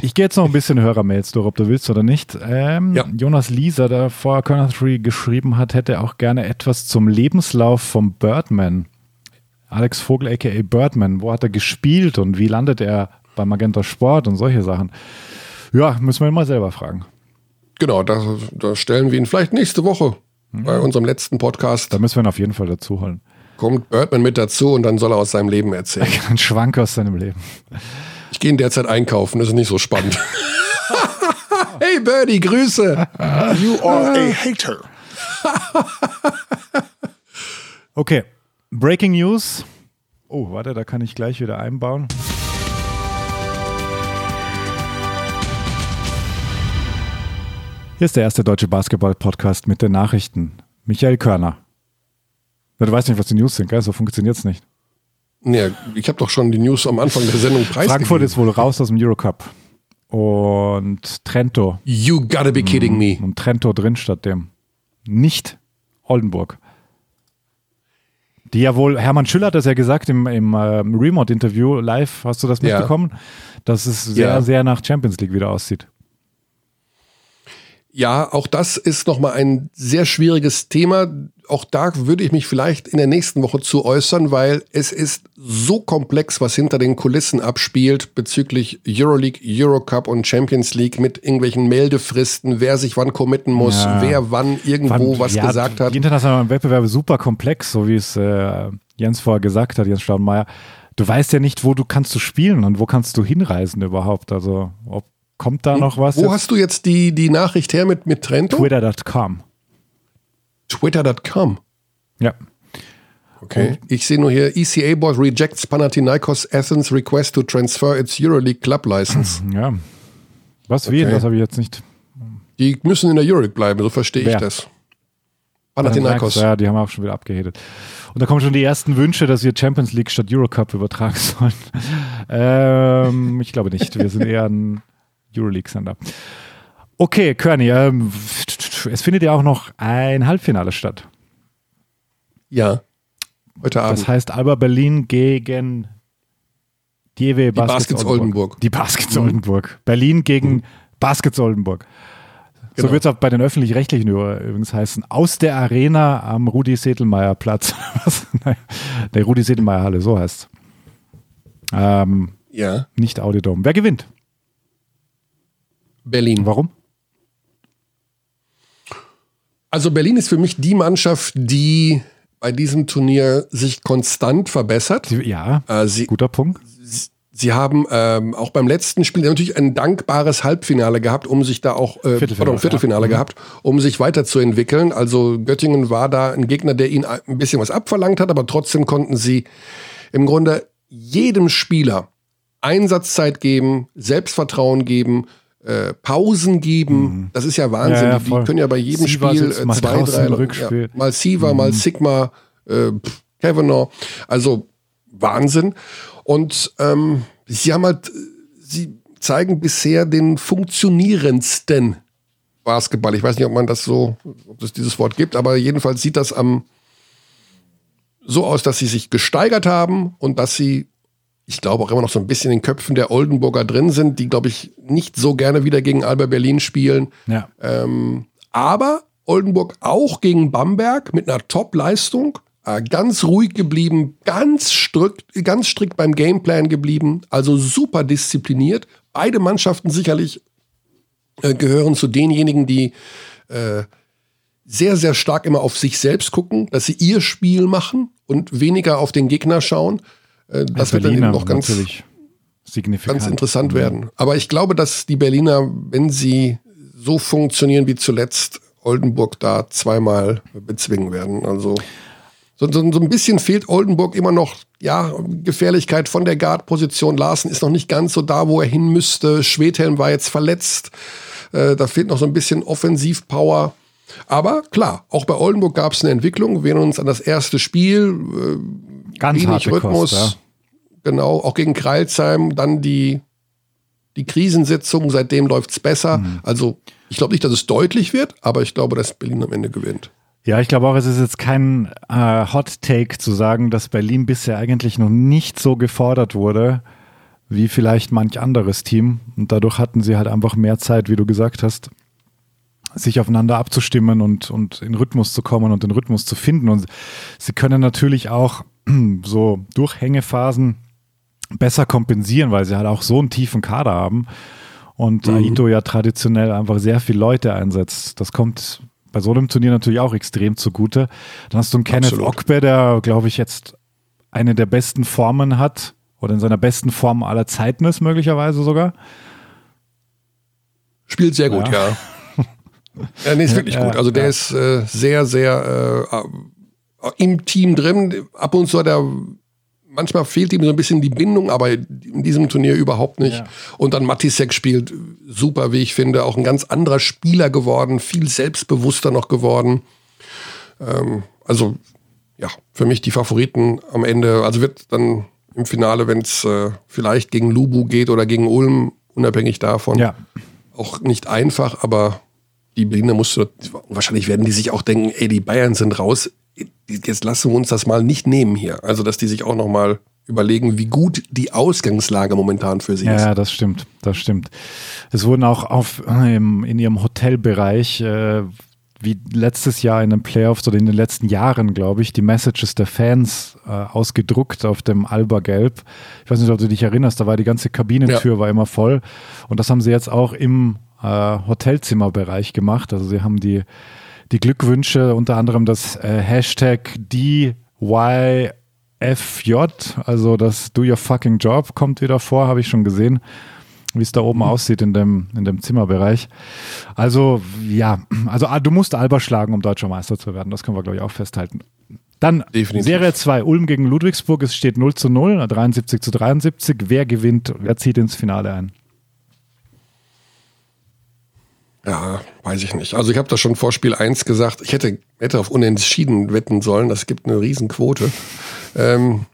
S2: Ich gehe jetzt noch ein bisschen Hörermails durch, ob du willst oder nicht. Ähm,
S1: Ja.
S2: Jonas Lieser, der vor 3 geschrieben hat, hätte auch gerne etwas zum Lebenslauf vom Birdman. Alex Vogel, aka Birdman. Wo hat er gespielt und wie landet er bei Magenta Sport und solche Sachen? Ja, müssen wir ihn mal selber fragen.
S1: Genau, da, da stellen wir ihn vielleicht nächste Woche bei unserem letzten Podcast.
S2: Da müssen wir ihn auf jeden Fall dazu holen.
S1: Kommt Birdman mit dazu und dann soll er aus seinem Leben erzählen.
S2: Ein Schwank aus seinem Leben.
S1: Ich gehe in der Zeit einkaufen, das ist nicht so spannend. hey Birdie, Grüße.
S8: You are a hater.
S2: Okay, Breaking News. Oh, warte, da kann ich gleich wieder einbauen. Hier ist der erste deutsche Basketball-Podcast mit den Nachrichten. Michael Körner. Du weißt nicht, was die News sind, gell? So funktioniert es nicht.
S1: Nee, ich habe doch schon die News am Anfang der Sendung preisgegeben.
S2: Frankfurt ist wohl raus aus dem Eurocup. Und Trento.
S1: You gotta be kidding me.
S2: Und Trento drin statt dem. Nicht Oldenburg. Die ja wohl, Hermann Schüller hat das ja gesagt im, im ähm, Remote-Interview live, hast du das
S1: Ja.
S2: mitbekommen? Dass es sehr,
S1: Ja.
S2: sehr nach Champions League wieder aussieht.
S1: Ja, auch das ist nochmal ein sehr schwieriges Thema. Auch da würde ich mich vielleicht in der nächsten Woche zu äußern, weil es ist so komplex, was hinter den Kulissen abspielt bezüglich Euroleague, Eurocup und Champions League mit irgendwelchen Meldefristen, wer sich wann committen muss,
S2: Ja.
S1: wer wann irgendwo
S2: Wann-
S1: was
S2: ja,
S1: gesagt hat.
S2: Die internationalen Wettbewerbe super komplex, so wie es äh, Jens vorher gesagt hat, Jens Staudenmeier. Du weißt ja nicht, wo du kannst du spielen und wo kannst du hinreisen überhaupt. Also ob, kommt da noch was?
S1: Wo
S2: jetzt?
S1: hast du jetzt die, die Nachricht her mit, mit Trento?
S2: Twitter.com.
S1: Twitter.com.
S2: Ja.
S1: Okay. Ich sehe nur hier, ECA Board rejects Panathinaikos Athens request to transfer its Euroleague Club License.
S2: Ja. Was wie?
S1: Okay.
S2: Das habe ich jetzt nicht.
S1: Die müssen in der Euroleague bleiben, so verstehe ich das. Panathinaikos.
S2: Ja, die haben auch schon wieder abgehedet. Und da kommen schon die ersten Wünsche, dass wir Champions League statt Eurocup übertragen sollen. ähm, ich glaube nicht. Wir sind eher ein Euroleague-Sender. Okay, Körny, ähm, es findet ja auch noch ein Halbfinale statt.
S1: Ja. Heute Abend.
S2: Das heißt Alba Berlin gegen DW Baskets,
S1: Baskets Oldenburg.
S2: Die Baskets Oldenburg. Berlin gegen Baskets Oldenburg. So
S1: Genau.
S2: wird es auch bei den Öffentlich-Rechtlichen übrigens heißen. Aus der Arena am Rudi-Sedelmeier-Platz. Nee, Rudi-Sedelmeier-Halle, so heißt ähm,
S1: ja.
S2: Nicht Audiodome. Wer gewinnt?
S1: Berlin.
S2: Warum?
S1: Also Berlin ist für mich die Mannschaft, die bei diesem Turnier sich konstant verbessert.
S2: Sie, ja,
S1: Äh, sie,
S2: guter Punkt.
S1: sie haben ähm, auch beim letzten Spiel natürlich ein dankbares Halbfinale gehabt, um sich da auch äh,
S2: Viertelfinale,
S1: ein Viertelfinale
S2: ja. Mhm.
S1: gehabt, um sich weiterzuentwickeln. Also Göttingen war da ein Gegner, der ihnen ein bisschen was abverlangt hat, aber trotzdem konnten sie im Grunde jedem Spieler Einsatzzeit geben, Selbstvertrauen geben, äh, Pausen geben. Das ist ja Wahnsinn.
S2: Mhm. Ja, ja,
S1: die, können ja bei jedem
S2: Siva
S1: Spiel äh,
S2: mal
S1: zwei, drei
S2: Rückspiel.
S1: Ja, mal Siva, mal Sigma, äh, Kavanaugh. Also Wahnsinn. Und ähm, sie haben halt, sie zeigen bisher den funktionierendsten Basketball. Ich weiß nicht, ob man das so, ob es dieses Wort gibt, aber jedenfalls sieht das am so aus, dass sie sich gesteigert haben und dass sie, ich glaube, auch immer noch so ein bisschen in den Köpfen der Oldenburger drin sind, die, glaube ich, nicht so gerne wieder gegen Alba Berlin spielen.
S2: Ja.
S1: Ähm, aber Oldenburg auch gegen Bamberg mit einer Top-Leistung. Äh, ganz ruhig geblieben, ganz strikt, ganz strikt beim Gameplan geblieben, also super diszipliniert. Beide Mannschaften sicherlich äh, gehören zu denjenigen, die äh, sehr, sehr stark immer auf sich selbst gucken, dass sie ihr Spiel machen und weniger auf den Gegner schauen. Äh, das wird dann eben
S2: Berliner
S1: noch ganz, ganz interessant werden. Aber ich glaube, dass die Berliner, wenn sie so funktionieren wie zuletzt, Oldenburg da zweimal bezwingen werden. Also so, so, so ein bisschen fehlt Oldenburg immer noch, ja, Gefährlichkeit von der Guard-Position. Larsen ist noch nicht ganz so da, wo er hin müsste. Schwedhelm war jetzt verletzt. Äh, da fehlt noch so ein bisschen Offensivpower. Aber klar, auch bei Oldenburg gab es eine Entwicklung. Wir erinnern uns an das erste Spiel. Äh,
S2: Ganz
S1: wenig Rhythmus.
S2: Kost,
S1: Genau, auch gegen Kreilsheim, dann die, die Krisensitzung, seitdem läuft's besser.
S2: Mhm.
S1: Also ich glaube nicht, dass es deutlich wird, aber ich glaube, dass Berlin am Ende gewinnt.
S2: Ja, ich glaube auch, es ist jetzt kein äh, Hot Take zu sagen, dass Berlin bisher eigentlich noch nicht so gefordert wurde wie vielleicht manch anderes Team. Und dadurch hatten sie halt einfach mehr Zeit, wie du gesagt hast, sich aufeinander abzustimmen und, und in Rhythmus zu kommen und den Rhythmus zu finden. Und sie können natürlich auch so Durchhängephasen besser kompensieren, weil sie halt auch so einen tiefen Kader haben und mhm. Aito ja traditionell einfach sehr viele Leute einsetzt. Das kommt bei so einem Turnier natürlich auch extrem zugute. Dann hast du einen Kenneth Absolut. Ogbe, der, glaube ich, jetzt eine der besten Formen hat oder in seiner besten Form aller Zeiten ist, möglicherweise sogar.
S1: Spielt sehr gut, ja. Ja, ja nee, ist wirklich ja, gut. Also der ist äh, sehr, sehr äh, im Team drin. Ab und zu hat er manchmal fehlt ihm so ein bisschen die Bindung, aber in diesem Turnier überhaupt nicht. Ja. Und dann Matisek spielt super, wie ich finde, auch ein ganz anderer Spieler geworden, viel selbstbewusster noch geworden. Ähm, also ja, für mich die Favoriten am Ende. Also wird dann im Finale, wenn es äh, vielleicht gegen Lubu geht oder gegen Ulm, unabhängig davon, ja. auch nicht einfach, aber die Berliner musst du, wahrscheinlich werden die sich auch denken, ey, die Bayern sind raus, jetzt lassen wir uns das mal nicht nehmen hier. Also, dass die sich auch noch mal überlegen, wie gut die Ausgangslage momentan für sie
S2: ja,
S1: ist.
S2: Ja, das stimmt, das stimmt. Es wurden auch auf, in ihrem Hotelbereich, äh, wie letztes Jahr in den Playoffs oder in den letzten Jahren, glaube ich, die Messages der Fans äh, ausgedruckt auf dem Alba Gelb. Ich weiß nicht, ob du dich erinnerst, da war die ganze Kabinentür ja. war immer voll. Und das haben sie jetzt auch im äh, Hotelzimmerbereich gemacht. Also sie haben die die Glückwünsche, unter anderem das äh, Hashtag DYFJ, also das Do Your Fucking Job kommt wieder vor, habe ich schon gesehen, wie es da oben mhm. aussieht in dem, in dem Zimmerbereich. Also ja, also ah, du musst Alba schlagen, um deutscher Meister zu werden, das können wir glaube ich auch festhalten. Dann Definitiv. Serie 2, Ulm gegen Ludwigsburg, es steht 0 zu 0, 73 zu 73. Wer gewinnt, wer zieht ins Finale ein?
S1: Ja, weiß ich nicht. Also ich habe da schon vor Spiel 1 gesagt, ich hätte, hätte auf Unentschieden wetten sollen. Das gibt eine Riesenquote. ähm,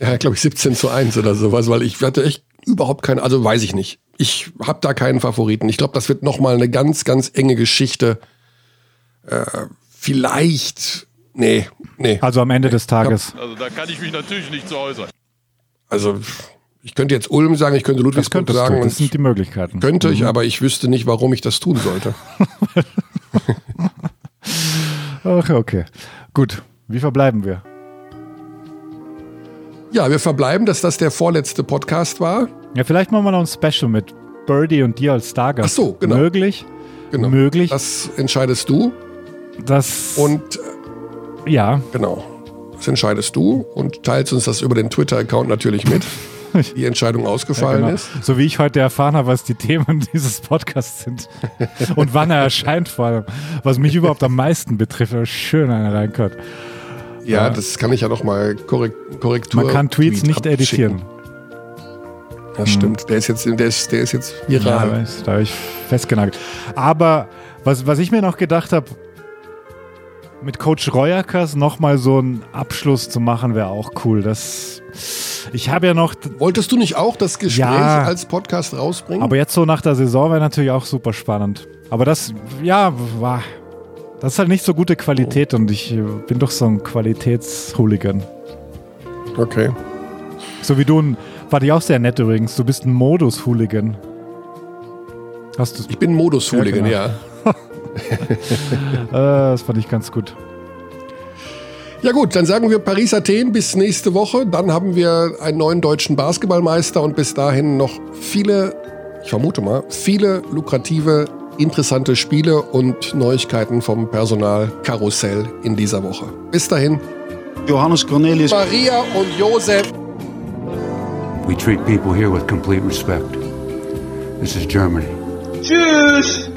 S1: ja, glaube ich 17 zu 1 oder sowas, weil ich hatte echt überhaupt keine, also weiß ich nicht. Ich habe da keinen Favoriten. Ich glaube, das wird nochmal eine ganz, ganz enge Geschichte. Äh, vielleicht, nee, nee.
S2: Also am Ende des Tages.
S9: Also da kann ich mich natürlich nicht zu äußern.
S1: Also ich könnte jetzt Ulm sagen, ich könnte Ludwigsburg sagen.
S2: Du. Das sind die Möglichkeiten.
S1: Könnte mhm. ich, aber ich wüsste nicht, warum ich das tun sollte.
S2: okay, okay. Gut. Wie verbleiben wir?
S1: Ja, wir verbleiben, dass das der vorletzte Podcast war.
S2: Ja, vielleicht machen wir noch ein Special mit Birdie und dir als Stargast.
S1: Ach so, genau.
S2: Möglich.
S1: Genau.
S2: Möglich.
S1: Das entscheidest du.
S2: Das.
S1: Und.
S2: Ja.
S1: Genau. Das entscheidest du und teilst uns das über den Twitter-Account natürlich mit. die Entscheidung ausgefallen ja, genau. ist.
S2: So wie ich heute erfahren habe, was die Themen dieses Podcasts sind und wann er erscheint vor allem. Was mich überhaupt am meisten betrifft. Schön einer reinkommt.
S1: Ja, ja, das kann ich ja noch mal korrekt, Korrektur.
S2: Man kann Tweets Tweet nicht editieren.
S1: Das stimmt. Der ist jetzt, der ist, der ist jetzt
S2: viral. Ja, da habe ich festgenagelt. Aber was, was ich mir noch gedacht habe, mit Coach Reuerkers nochmal so einen Abschluss zu machen, wäre auch cool. Das, ich habe ja noch.
S1: Wolltest du nicht auch das Gespräch ja, als Podcast rausbringen?
S2: Aber jetzt so nach der Saison wäre natürlich auch super spannend. Aber das, ja, war. Das ist halt nicht so gute Qualität und ich bin doch so ein Qualitätshooligan.
S1: Okay.
S2: So wie du, ein, war die auch sehr nett übrigens. Du bist ein Modus-Hooligan.
S1: Hast du? Ich bin Modus-Hooligan, ja. Genau. ja.
S2: Äh, das fand ich ganz gut.
S1: Ja gut, dann sagen wir Paris-Athen bis nächste Woche. Dann haben wir einen neuen deutschen Basketballmeister und bis dahin noch viele, ich vermute mal, viele lukrative, interessante Spiele und Neuigkeiten vom Personalkarussell in dieser Woche. Bis dahin.
S3: Johannes Cornelius.
S1: Maria und Josef.
S10: We treat people here with complete respect. This is Germany.
S11: Tschüss.